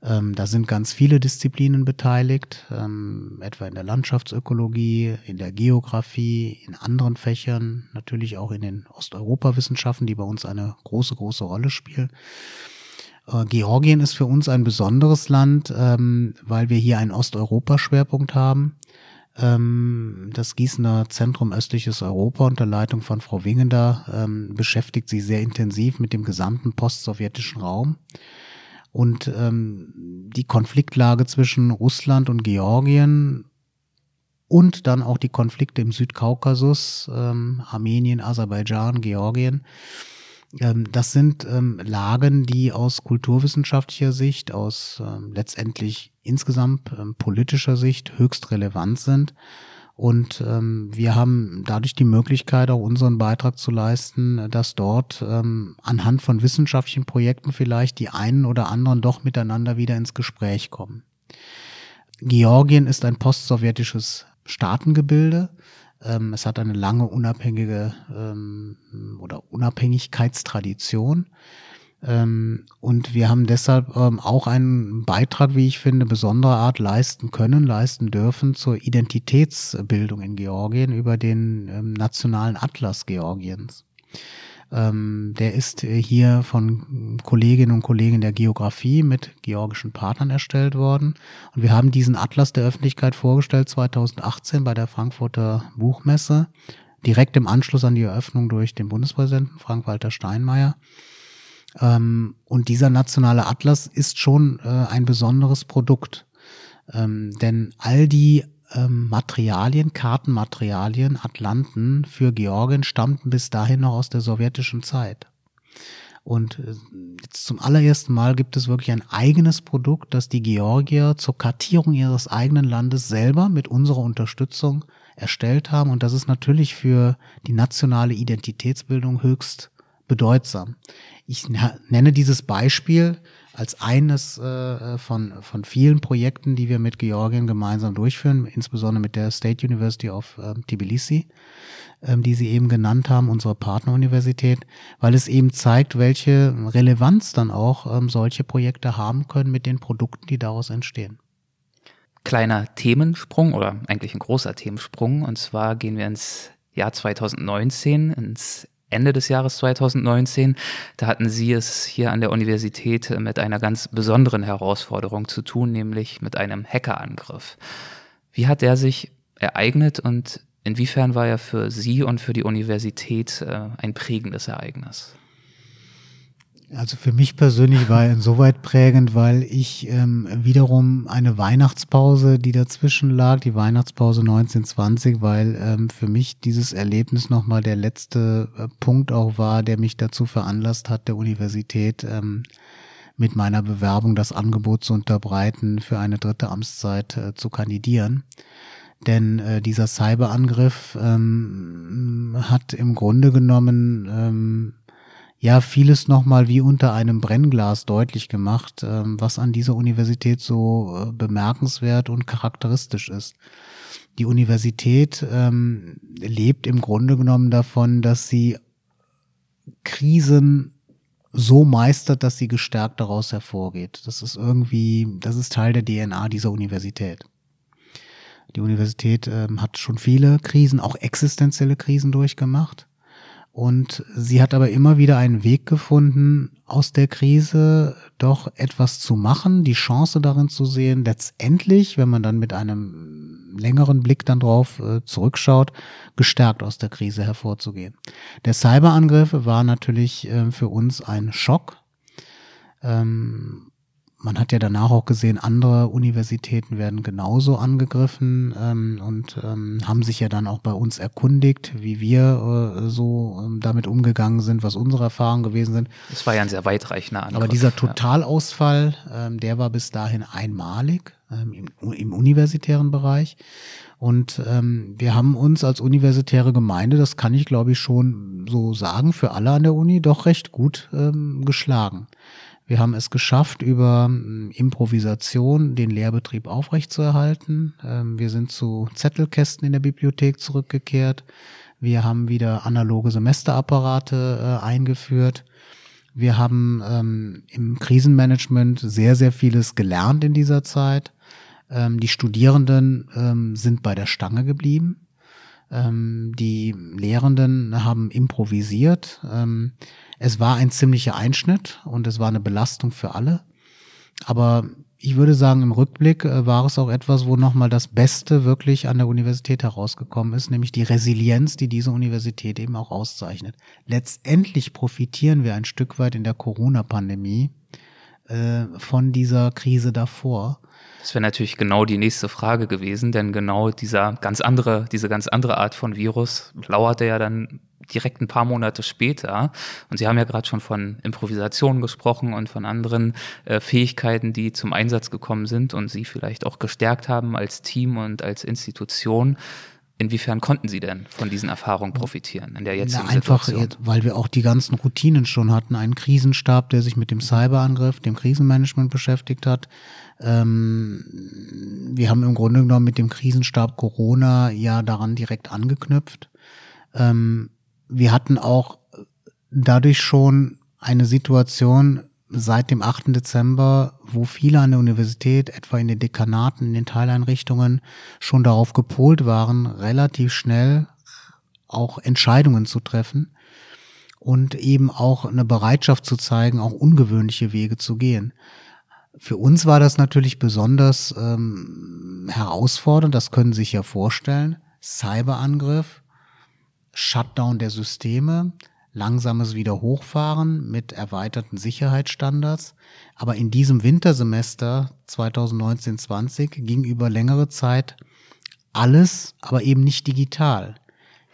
Ähm, da sind ganz viele Disziplinen beteiligt, ähm, etwa in der Landschaftsökologie, in der Geografie, in anderen Fächern, natürlich auch in den Osteuropawissenschaften, die bei uns eine große, große Rolle spielen. Äh, Georgien ist für uns ein besonderes Land, ähm, weil wir hier einen Osteuropa-Schwerpunkt haben. Ähm, das Gießener Zentrum Östliches Europa unter Leitung von Frau Wingender ähm, beschäftigt sich sehr intensiv mit dem gesamten postsowjetischen Raum. Und ähm, die Konfliktlage zwischen Russland und Georgien und dann auch die Konflikte im Südkaukasus, ähm, Armenien, Aserbaidschan, Georgien, das sind ähm, Lagen, die aus kulturwissenschaftlicher Sicht, aus ähm, letztendlich insgesamt politischer Sicht höchst relevant sind. Und ähm, wir haben dadurch die Möglichkeit, auch unseren Beitrag zu leisten, dass dort ähm, anhand von wissenschaftlichen Projekten vielleicht die einen oder anderen doch miteinander wieder ins Gespräch kommen. Georgien ist ein postsowjetisches Staatengebilde. Ähm, es hat eine lange unabhängige ähm, oder Unabhängigkeitstradition. Ähm, und wir haben deshalb ähm, auch einen Beitrag, wie ich finde, besonderer Art leisten können, leisten dürfen zur Identitätsbildung in Georgien über den ähm, nationalen Atlas Georgiens. Ähm, der ist äh, hier von Kolleginnen und Kollegen der Geografie mit georgischen Partnern erstellt worden. Und wir haben diesen Atlas der Öffentlichkeit vorgestellt 2018 bei der Frankfurter Buchmesse, direkt im Anschluss an die Eröffnung durch den Bundespräsidenten Frank-Walter Steinmeier. Ähm, und dieser nationale Atlas ist schon äh, ein besonderes Produkt. Ähm, denn all die ähm, Materialien, Kartenmaterialien, Atlanten für Georgien stammten bis dahin noch aus der sowjetischen Zeit. Und äh, jetzt zum allerersten Mal gibt es wirklich ein eigenes Produkt, das die Georgier zur Kartierung ihres eigenen Landes selber mit unserer Unterstützung erstellt haben. Und das ist natürlich für die nationale Identitätsbildung höchst bedeutsam. Ich nenne dieses Beispiel, als eines äh, von, von vielen Projekten, die wir mit Georgien gemeinsam durchführen, insbesondere mit der State University of ähm, Tbilisi, ähm, die Sie eben genannt haben, unsere Partneruniversität, weil es eben zeigt, welche Relevanz dann auch ähm, solche Projekte haben können mit den Produkten, die daraus entstehen. Kleiner Themensprung oder eigentlich ein großer Themensprung und zwar gehen wir ins Jahr 2019, ins Ende des Jahres 2019. Da hatten Sie es hier an der Universität mit einer ganz besonderen Herausforderung zu tun, nämlich mit einem Hackerangriff. Wie hat der sich ereignet und inwiefern war er für Sie und für die Universität äh, ein prägendes Ereignis? Also für mich persönlich war er insoweit prägend, weil ich ähm, wiederum eine Weihnachtspause, die dazwischen lag, die Weihnachtspause 1920, weil ähm, für mich dieses Erlebnis nochmal der letzte äh, Punkt auch war, der mich dazu veranlasst hat, der Universität ähm, mit meiner Bewerbung das Angebot zu unterbreiten, für eine dritte Amtszeit äh, zu kandidieren. Denn äh, dieser Cyberangriff ähm, hat im Grunde genommen ähm, ja vieles nochmal wie unter einem Brennglas deutlich gemacht, ähm, was an dieser Universität so äh, bemerkenswert und charakteristisch ist. Die Universität ähm, lebt im Grunde genommen davon, dass sie Krisen so meistert, dass sie gestärkt daraus hervorgeht. Das ist irgendwie, das ist Teil der DNA dieser Universität. Die Universität ähm, hat schon viele Krisen, auch existenzielle Krisen durchgemacht. Und sie hat aber immer wieder einen Weg gefunden, aus der Krise doch etwas zu machen, die Chance darin zu sehen, letztendlich, wenn man dann mit einem längeren Blick dann drauf äh, zurückschaut, gestärkt aus der Krise hervorzugehen. Der Cyberangriff war natürlich äh, für uns ein Schock. Ähm, man hat ja danach auch gesehen, andere Universitäten werden genauso angegriffen ähm, und ähm, haben sich ja dann auch bei uns erkundigt, wie wir äh, so ähm, damit umgegangen sind, was unsere Erfahrungen gewesen sind. Das war ja ein sehr weitreichender Angriff. Aber dieser Totalausfall, ähm, der war bis dahin einmalig ähm, im, im universitären Bereich. Und ähm, wir haben uns als universitäre Gemeinde, das kann ich glaube ich schon so sagen, für alle an der Uni doch recht gut ähm, geschlagen. Wir haben es geschafft, über ähm, Improvisation den Lehrbetrieb aufrechtzuerhalten. Ähm, wir sind zu Zettelkästen in der Bibliothek zurückgekehrt. Wir haben wieder analoge Semesterapparate äh, eingeführt. Wir haben ähm, im Krisenmanagement sehr, sehr vieles gelernt in dieser Zeit. Ähm, die Studierenden sind bei der Stange geblieben. Ähm, die Lehrenden haben improvisiert. Ähm, es war ein ziemlicher Einschnitt und es war eine Belastung für alle. Aber ich würde sagen, im Rückblick äh, war es auch etwas, wo nochmal das Beste wirklich an der Universität herausgekommen ist, nämlich die Resilienz, die diese Universität eben auch auszeichnet. Letztendlich profitieren wir ein Stück weit in der Corona-Pandemie äh, von dieser Krise davor. Das wäre natürlich genau die nächste Frage gewesen, denn genau dieser ganz andere, diese ganz andere Art von Virus lauerte ja dann direkt ein paar Monate später. Und Sie haben ja gerade schon von Improvisation gesprochen und von anderen äh, Fähigkeiten, die zum Einsatz gekommen sind und Sie vielleicht auch gestärkt haben als Team und als Institution. Inwiefern konnten Sie denn von diesen Erfahrungen profitieren in der jetzigen Na, einfach, Situation? weil wir auch die ganzen Routinen schon hatten. Einen Krisenstab, der sich mit dem Cyberangriff, dem Krisenmanagement beschäftigt hat. Ähm, wir haben im Grunde genommen mit dem Krisenstab Corona ja daran direkt angeknüpft. Ähm, wir hatten auch dadurch schon eine Situation seit dem 8. Dezember, wo viele an der Universität, etwa in den Dekanaten, in den Teileinrichtungen, schon darauf gepolt waren, relativ schnell auch Entscheidungen zu treffen und eben auch eine Bereitschaft zu zeigen, auch ungewöhnliche Wege zu gehen. Für uns war das natürlich besonders ähm, herausfordernd, das können Sie sich ja vorstellen. Cyberangriff, Shutdown der Systeme, langsames Wiederhochfahren mit erweiterten Sicherheitsstandards. Aber in diesem Wintersemester 2019-20 ging über längere Zeit alles, aber eben nicht digital.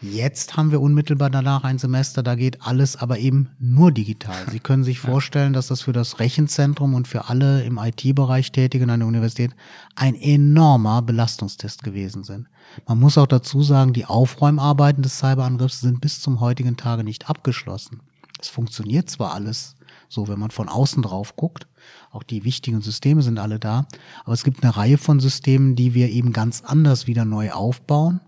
Jetzt haben wir unmittelbar danach ein Semester, da geht alles aber eben nur digital. Sie können sich vorstellen, dass das für das Rechenzentrum und für alle im IT-Bereich Tätigen an der Universität ein enormer Belastungstest gewesen sind. Man muss auch dazu sagen, die Aufräumarbeiten des Cyberangriffs sind bis zum heutigen Tage nicht abgeschlossen. Es funktioniert zwar alles so, wenn man von außen drauf guckt, auch die wichtigen Systeme sind alle da, aber es gibt eine Reihe von Systemen, die wir eben ganz anders wieder neu aufbauen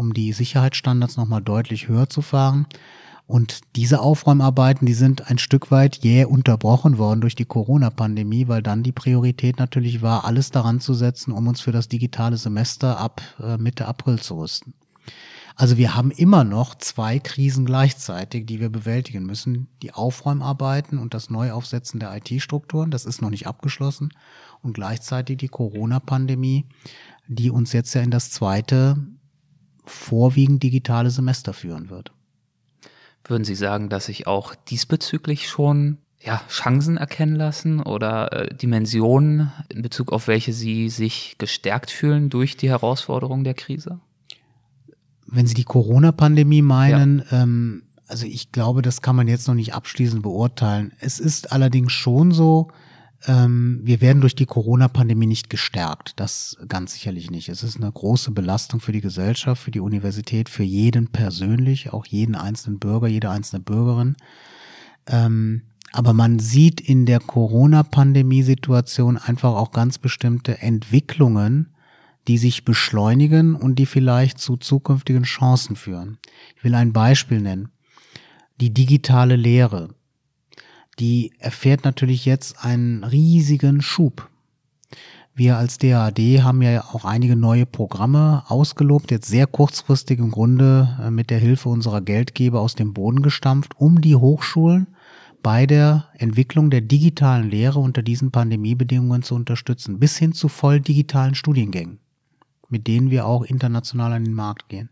um die Sicherheitsstandards nochmal deutlich höher zu fahren. Und diese Aufräumarbeiten, die sind ein Stück weit jäh unterbrochen worden durch die Corona-Pandemie, weil dann die Priorität natürlich war, alles daran zu setzen, um uns für das digitale Semester ab äh, Mitte April zu rüsten. Also wir haben immer noch zwei Krisen gleichzeitig, die wir bewältigen müssen. Die Aufräumarbeiten und das Neuaufsetzen der IT-Strukturen, das ist noch nicht abgeschlossen. Und gleichzeitig die Corona-Pandemie, die uns jetzt ja in das zweite, vorwiegend digitale Semester führen wird. Würden Sie sagen, dass sich auch diesbezüglich schon ja, Chancen erkennen lassen oder äh, Dimensionen, in Bezug auf welche Sie sich gestärkt fühlen durch die Herausforderung der Krise? Wenn Sie die Corona-Pandemie meinen, ja. ähm, also ich glaube, das kann man jetzt noch nicht abschließend beurteilen. Es ist allerdings schon so, ähm, wir werden durch die Corona-Pandemie nicht gestärkt. Das ganz sicherlich nicht. Es ist eine große Belastung für die Gesellschaft, für die Universität, für jeden persönlich, auch jeden einzelnen Bürger, jede einzelne Bürgerin. Ähm, aber man sieht in der Corona-Pandemie-Situation einfach auch ganz bestimmte Entwicklungen, die sich beschleunigen und die vielleicht zu zukünftigen Chancen führen. Ich will ein Beispiel nennen. Die digitale Lehre, die erfährt natürlich jetzt einen riesigen Schub. Wir als DAD haben ja auch einige neue Programme ausgelobt, jetzt sehr kurzfristig im Grunde äh, mit der Hilfe unserer Geldgeber aus dem Boden gestampft, um die Hochschulen bei der Entwicklung der digitalen Lehre unter diesen Pandemiebedingungen zu unterstützen, bis hin zu voll digitalen Studiengängen mit denen wir auch international an den Markt gehen.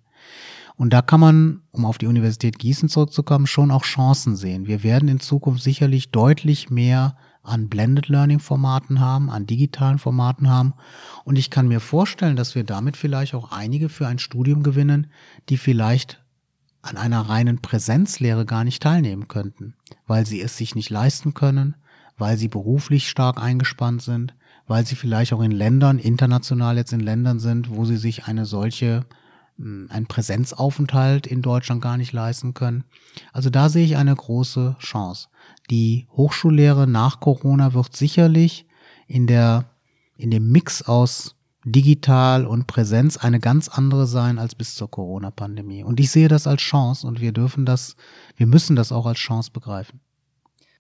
Und da kann man, um auf die Universität Gießen zurückzukommen, schon auch Chancen sehen. Wir werden in Zukunft sicherlich deutlich mehr an Blended Learning Formaten haben, an digitalen Formaten haben. Und ich kann mir vorstellen, dass wir damit vielleicht auch einige für ein Studium gewinnen, die vielleicht an einer reinen Präsenzlehre gar nicht teilnehmen könnten, weil sie es sich nicht leisten können, weil sie beruflich stark eingespannt sind, weil sie vielleicht auch in Ländern, international jetzt in Ländern sind, wo sie sich eine solche, hm, ein Präsenzaufenthalt in Deutschland gar nicht leisten können. Also da sehe ich eine große Chance. Die Hochschullehre nach Corona wird sicherlich in der, in dem Mix aus digital und Präsenz eine ganz andere sein als bis zur Corona-Pandemie. Und ich sehe das als Chance und wir dürfen das, wir müssen das auch als Chance begreifen.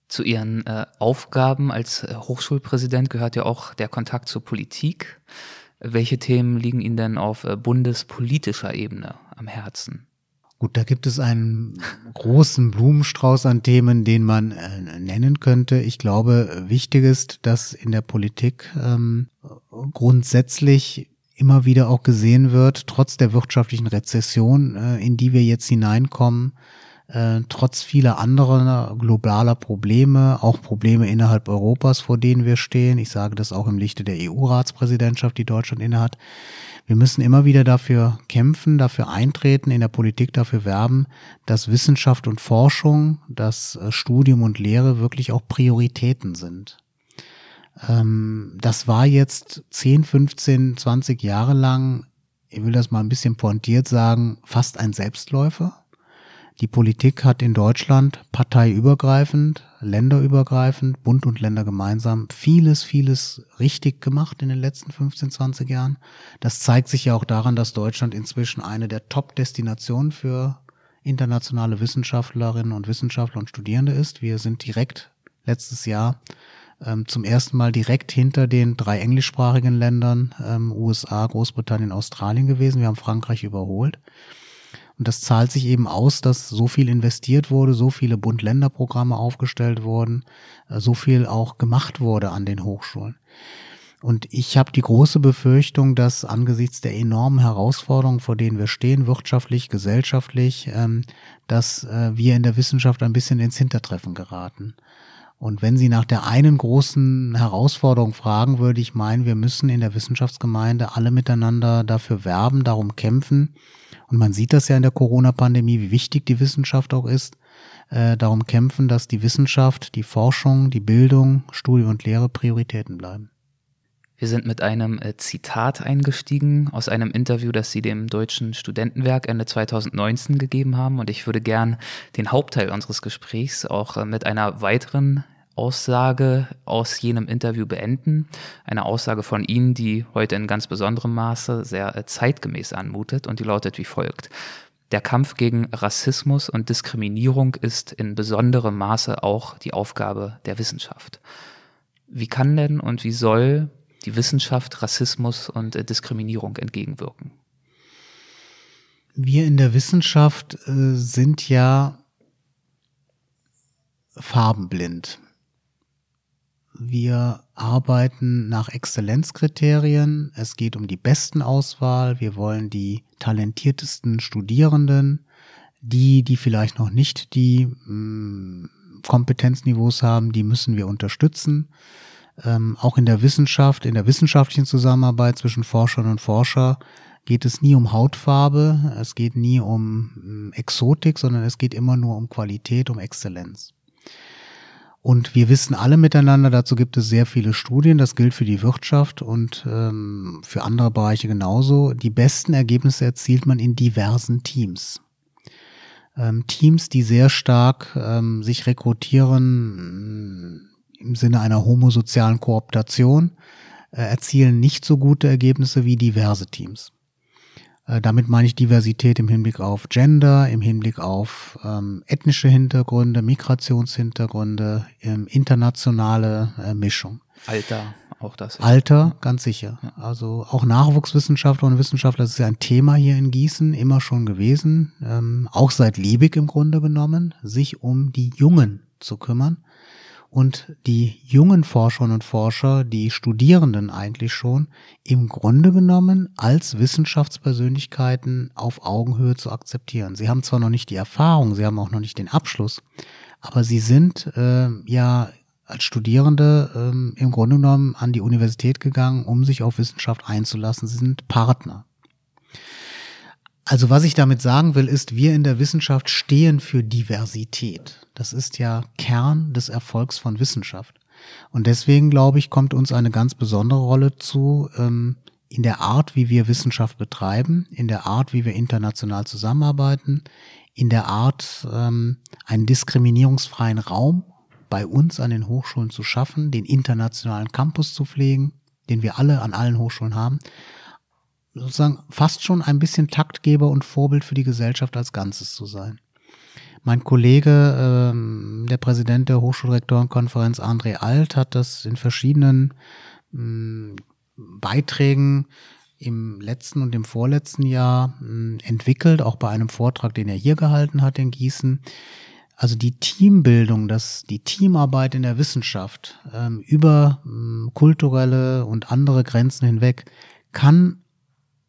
Zu Ihren äh, Aufgaben als äh, Hochschulpräsident gehört ja auch der Kontakt zur Politik. Welche Themen liegen Ihnen denn auf äh, bundespolitischer Ebene am Herzen? Gut, da gibt es einen großen Blumenstrauß an Themen, den man äh, nennen könnte. Ich glaube, wichtig ist, dass in der Politik ähm, grundsätzlich immer wieder auch gesehen wird, trotz der wirtschaftlichen Rezession, äh, in die wir jetzt hineinkommen, äh, trotz vieler anderer globaler Probleme, auch Probleme innerhalb Europas, vor denen wir stehen. Ich sage das auch im Lichte der EU-Ratspräsidentschaft, die Deutschland innehat. Wir müssen immer wieder dafür kämpfen, dafür eintreten, in der Politik dafür werben, dass Wissenschaft und Forschung, dass äh, Studium und Lehre wirklich auch Prioritäten sind. Ähm, das war jetzt 10, 15, 20 Jahre lang, ich will das mal ein bisschen pointiert sagen, fast ein Selbstläufer. Die Politik hat in Deutschland parteiübergreifend, länderübergreifend, Bund und Länder gemeinsam vieles, vieles richtig gemacht in den letzten 15, 20 Jahren. Das zeigt sich ja auch daran, dass Deutschland inzwischen eine der Top-Destinationen für internationale Wissenschaftlerinnen und Wissenschaftler und Studierende ist. Wir sind direkt letztes Jahr ähm, zum ersten Mal direkt hinter den drei englischsprachigen Ländern ähm, USA, Großbritannien, Australien gewesen. Wir haben Frankreich überholt. Und das zahlt sich eben aus, dass so viel investiert wurde, so viele Bund-Länder-Programme aufgestellt wurden, äh, so viel auch gemacht wurde an den Hochschulen. Und ich habe die große Befürchtung, dass angesichts der enormen Herausforderungen, vor denen wir stehen, wirtschaftlich, gesellschaftlich, ähm, dass äh, wir in der Wissenschaft ein bisschen ins Hintertreffen geraten. Und wenn Sie nach der einen großen Herausforderung fragen, würde ich meinen, wir müssen in der Wissenschaftsgemeinde alle miteinander dafür werben, darum kämpfen, und man sieht das ja in der Corona-Pandemie, wie wichtig die Wissenschaft auch ist, äh, darum kämpfen, dass die Wissenschaft, die Forschung, die Bildung, Studium und Lehre Prioritäten bleiben. Wir sind mit einem äh, Zitat eingestiegen aus einem Interview, das Sie dem Deutschen Studentenwerk Ende 2019 gegeben haben. Und ich würde gern den Hauptteil unseres Gesprächs auch äh, mit einer weiteren Aussage aus jenem Interview beenden. Eine Aussage von Ihnen, die heute in ganz besonderem Maße sehr äh, zeitgemäß anmutet und die lautet wie folgt. Der Kampf gegen Rassismus und Diskriminierung ist in besonderem Maße auch die Aufgabe der Wissenschaft. Wie kann denn und wie soll die Wissenschaft Rassismus und äh, Diskriminierung entgegenwirken? Wir in der Wissenschaft äh, sind ja farbenblind. Wir arbeiten nach Exzellenzkriterien. Es geht um die besten Auswahl. Wir wollen die talentiertesten Studierenden, die, die vielleicht noch nicht die mh, mm, Kompetenzniveaus haben, die müssen wir unterstützen. Ähm, auch in der Wissenschaft, in der wissenschaftlichen Zusammenarbeit zwischen Forschern und Forscher geht es nie um Hautfarbe, es geht nie um mm, Exotik, sondern es geht immer nur um Qualität, um Exzellenz. Und wir wissen alle miteinander, dazu gibt es sehr viele Studien, das gilt für die Wirtschaft und ähm, für andere Bereiche genauso. Die besten Ergebnisse erzielt man in diversen Teams. Ähm, Teams, die sehr stark ähm, sich rekrutieren mm, im Sinne einer homosozialen Kooptation, äh, erzielen nicht so gute Ergebnisse wie diverse Teams. Äh, damit meine ich Diversität im Hinblick auf Gender, im Hinblick auf ähm, ethnische Hintergründe, Migrationshintergründe, ähm, internationale äh, Mischung. Alter, auch das. Alter, ganz sicher. Also auch Nachwuchswissenschaftler und Wissenschaftler, das ist ja ein Thema hier in Gießen, immer schon gewesen, ähm, auch seit Liebig im Grunde genommen, sich um die Jungen zu kümmern und die jungen Forscherinnen und Forscher, die Studierenden eigentlich schon, im Grunde genommen als Wissenschaftspersönlichkeiten auf Augenhöhe zu akzeptieren. Sie haben zwar noch nicht die Erfahrung, sie haben auch noch nicht den Abschluss, aber sie sind äh, ja als Studierende ähm, im Grunde genommen an die Universität gegangen, um sich auf Wissenschaft einzulassen. Sie sind Partner. Also was ich damit sagen will, ist, wir in der Wissenschaft stehen für Diversität. Das ist ja Kern des Erfolgs von Wissenschaft. Und deswegen, glaube ich, kommt uns eine ganz besondere Rolle zu ähm, in der Art, wie wir Wissenschaft betreiben, in der Art, wie wir international zusammenarbeiten, in der Art, ähm, einen diskriminierungsfreien Raum bei uns an den Hochschulen zu schaffen, den internationalen Campus zu pflegen, den wir alle an allen Hochschulen haben sozusagen fast schon ein bisschen Taktgeber und Vorbild für die Gesellschaft als Ganzes zu sein. Mein Kollege, ähm, der Präsident der Hochschulrektorenkonferenz André Alt, hat das in verschiedenen ähm, Beiträgen im letzten und im vorletzten Jahr ähm, entwickelt, auch bei einem Vortrag, den er hier gehalten hat in Gießen. Also die Teambildung, das, die Teamarbeit in der Wissenschaft ähm, über ähm, kulturelle und andere Grenzen hinweg kann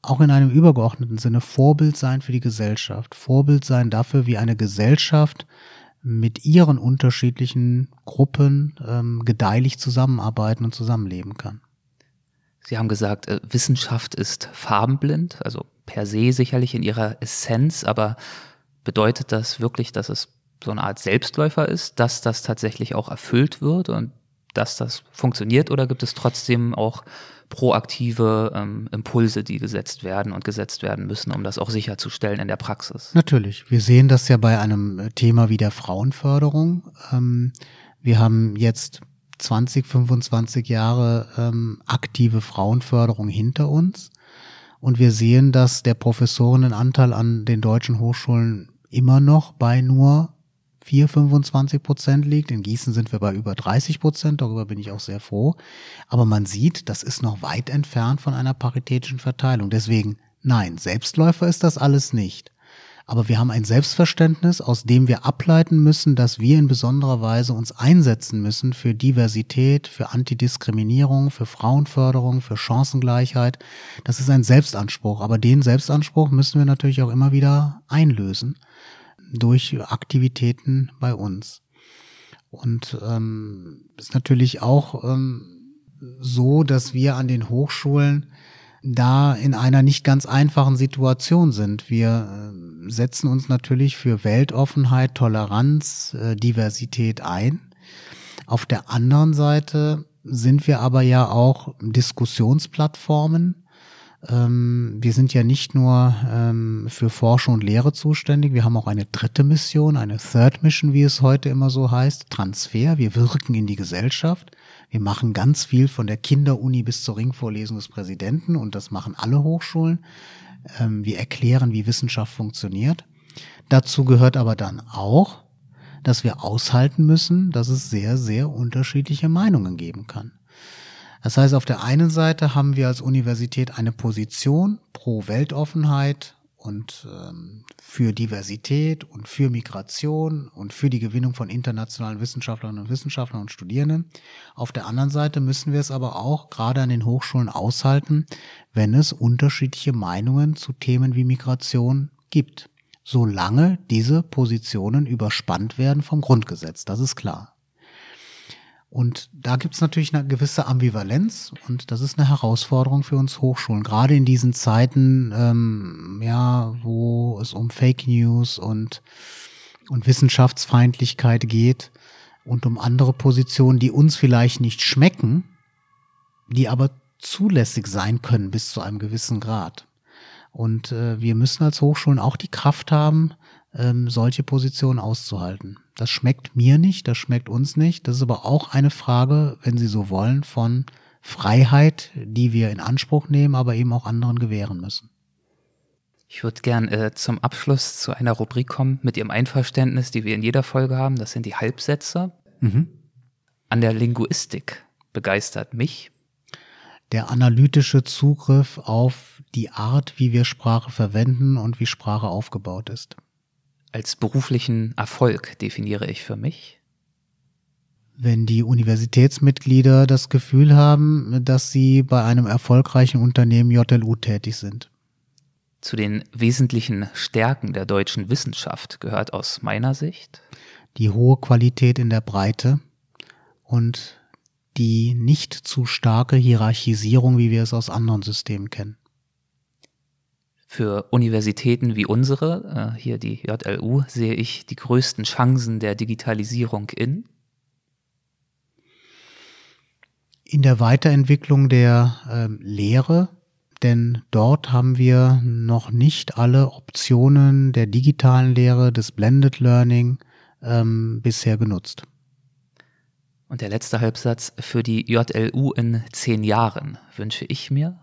auch in einem übergeordneten Sinne Vorbild sein für die Gesellschaft. Vorbild sein dafür, wie eine Gesellschaft mit ihren unterschiedlichen Gruppen ähm, gedeihlich zusammenarbeiten und zusammenleben kann. Sie haben gesagt, äh, Wissenschaft ist farbenblind, also per se sicherlich in ihrer Essenz, aber bedeutet das wirklich, dass es so eine Art Selbstläufer ist, dass das tatsächlich auch erfüllt wird und dass das funktioniert oder gibt es trotzdem auch proaktive ähm, Impulse, die gesetzt werden und gesetzt werden müssen, um das auch sicherzustellen in der Praxis. Natürlich. Wir sehen das ja bei einem äh, Thema wie der Frauenförderung. Ähm, wir haben jetzt 20, 25 Jahre ähm, aktive Frauenförderung hinter uns. Und wir sehen, dass der Professorinnenanteil an den deutschen Hochschulen immer noch bei nur 4, 25 Prozent liegt. In Gießen sind wir bei über 30 Prozent, darüber bin ich auch sehr froh. Aber man sieht, das ist noch weit entfernt von einer paritätischen Verteilung. Deswegen, nein, Selbstläufer ist das alles nicht. Aber wir haben ein Selbstverständnis, aus dem wir ableiten müssen, dass wir in besonderer Weise uns einsetzen müssen für Diversität, für Antidiskriminierung, für Frauenförderung, für Chancengleichheit. Das ist ein Selbstanspruch. Aber den Selbstanspruch müssen wir natürlich auch immer wieder einlösen durch Aktivitäten bei uns. Und ähm, ist natürlich auch ähm, so, dass wir an den Hochschulen da in einer nicht ganz einfachen Situation sind. Wir äh, setzen uns natürlich für Weltoffenheit, Toleranz, äh, Diversität ein. Auf der anderen Seite sind wir aber ja auch Diskussionsplattformen wir sind ja nicht nur ähm, für Forschung und Lehre zuständig, wir haben auch eine dritte Mission, eine Third Mission, wie es heute immer so heißt, Transfer. Wir wirken in die Gesellschaft. Wir machen ganz viel von der Kinderuni bis zur Ringvorlesung des Präsidenten und das machen alle Hochschulen. Ähm, wir erklären, wie Wissenschaft funktioniert. Dazu gehört aber dann auch, dass wir aushalten müssen, dass es sehr, sehr unterschiedliche Meinungen geben kann. Das heißt, auf der einen Seite haben wir als Universität eine Position pro Weltoffenheit und ähm, für Diversität und für Migration und für die Gewinnung von internationalen Wissenschaftlerinnen und Wissenschaftlern und Studierenden. Auf der anderen Seite müssen wir es aber auch gerade an den Hochschulen aushalten, wenn es unterschiedliche Meinungen zu Themen wie Migration gibt, solange diese Positionen überspannt werden vom Grundgesetz, das ist klar. Und da gibt es natürlich eine gewisse Ambivalenz und das ist eine Herausforderung für uns Hochschulen, gerade in diesen Zeiten, ähm, ja, wo es um Fake News und, und Wissenschaftsfeindlichkeit geht und um andere Positionen, die uns vielleicht nicht schmecken, die aber zulässig sein können bis zu einem gewissen Grad. Und äh, wir müssen als Hochschulen auch die Kraft haben, ähm, solche Positionen auszuhalten. Das schmeckt mir nicht, das schmeckt uns nicht. Das ist aber auch eine Frage, wenn Sie so wollen, von Freiheit, die wir in Anspruch nehmen, aber eben auch anderen gewähren müssen. Ich würde gern äh, zum Abschluss zu einer Rubrik kommen mit Ihrem Einverständnis, die wir in jeder Folge haben. Das sind die Halbsätze. Mhm. An der Linguistik begeistert mich. Der analytische Zugriff auf die Art, wie wir Sprache verwenden und wie Sprache aufgebaut ist als beruflichen Erfolg definiere ich für mich? Wenn die Universitätsmitglieder das Gefühl haben, dass sie bei einem erfolgreichen Unternehmen JLU tätig sind. Zu den wesentlichen Stärken der deutschen Wissenschaft gehört aus meiner Sicht die hohe Qualität in der Breite und die nicht zu starke Hierarchisierung, wie wir es aus anderen Systemen kennen für Universitäten wie unsere, äh, hier die JLU, sehe ich die größten Chancen der Digitalisierung in? In der Weiterentwicklung der äh, Lehre, denn dort haben wir noch nicht alle Optionen der digitalen Lehre, des Blended Learning ähm, bisher genutzt. Und der letzte Halbsatz, für die JLU in zehn Jahren wünsche ich mir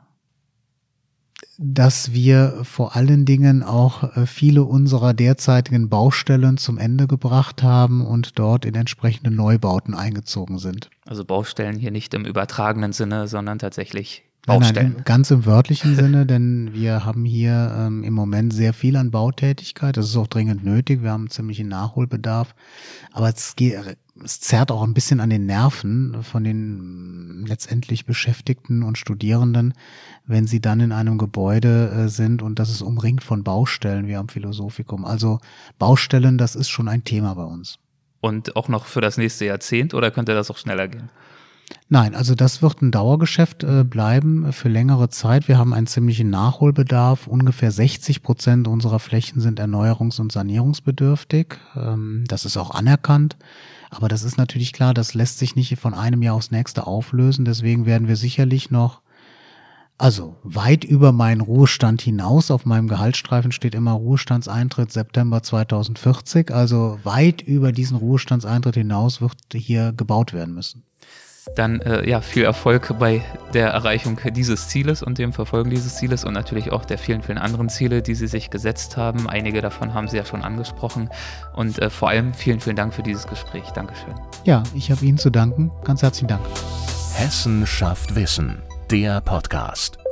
dass wir vor allen Dingen auch äh, viele unserer derzeitigen Baustellen zum Ende gebracht haben und dort in entsprechende Neubauten eingezogen sind. Also Baustellen hier nicht im übertragenen Sinne, sondern tatsächlich Baustellen. Nein, nein, ganz im wörtlichen Sinne, denn wir haben hier ähm, im Moment sehr viel an Bautätigkeit. Das ist auch dringend nötig. Wir haben ziemlichen Nachholbedarf. Aber es, geht, es zerrt auch ein bisschen an den Nerven von den letztendlich Beschäftigten und Studierenden, wenn sie dann in einem Gebäude äh, sind und das ist umringt von Baustellen wie am Philosophikum. Also Baustellen, das ist schon ein Thema bei uns. Und auch noch für das nächste Jahrzehnt oder könnte das auch schneller gehen? Nein, also das wird ein Dauergeschäft äh, bleiben für längere Zeit. Wir haben einen ziemlichen Nachholbedarf. Ungefähr 60 Prozent unserer Flächen sind erneuerungs- und sanierungsbedürftig. Ähm, das ist auch anerkannt. Aber das ist natürlich klar, das lässt sich nicht von einem Jahr aufs nächste auflösen. Deswegen werden wir sicherlich noch, also weit über meinen Ruhestand hinaus, auf meinem Gehaltsstreifen steht immer Ruhestandseintritt September 2040. Also weit über diesen Ruhestandseintritt hinaus wird hier gebaut werden müssen dann äh, ja viel Erfolg bei der Erreichung dieses Zieles und dem Verfolgen dieses Zieles und natürlich auch der vielen, vielen anderen Ziele, die Sie sich gesetzt haben. Einige davon haben Sie ja schon angesprochen und äh, vor allem vielen, vielen Dank für dieses Gespräch. Dankeschön. Ja, ich habe Ihnen zu danken. Ganz herzlichen Dank. Hessen schafft Wissen, der Podcast.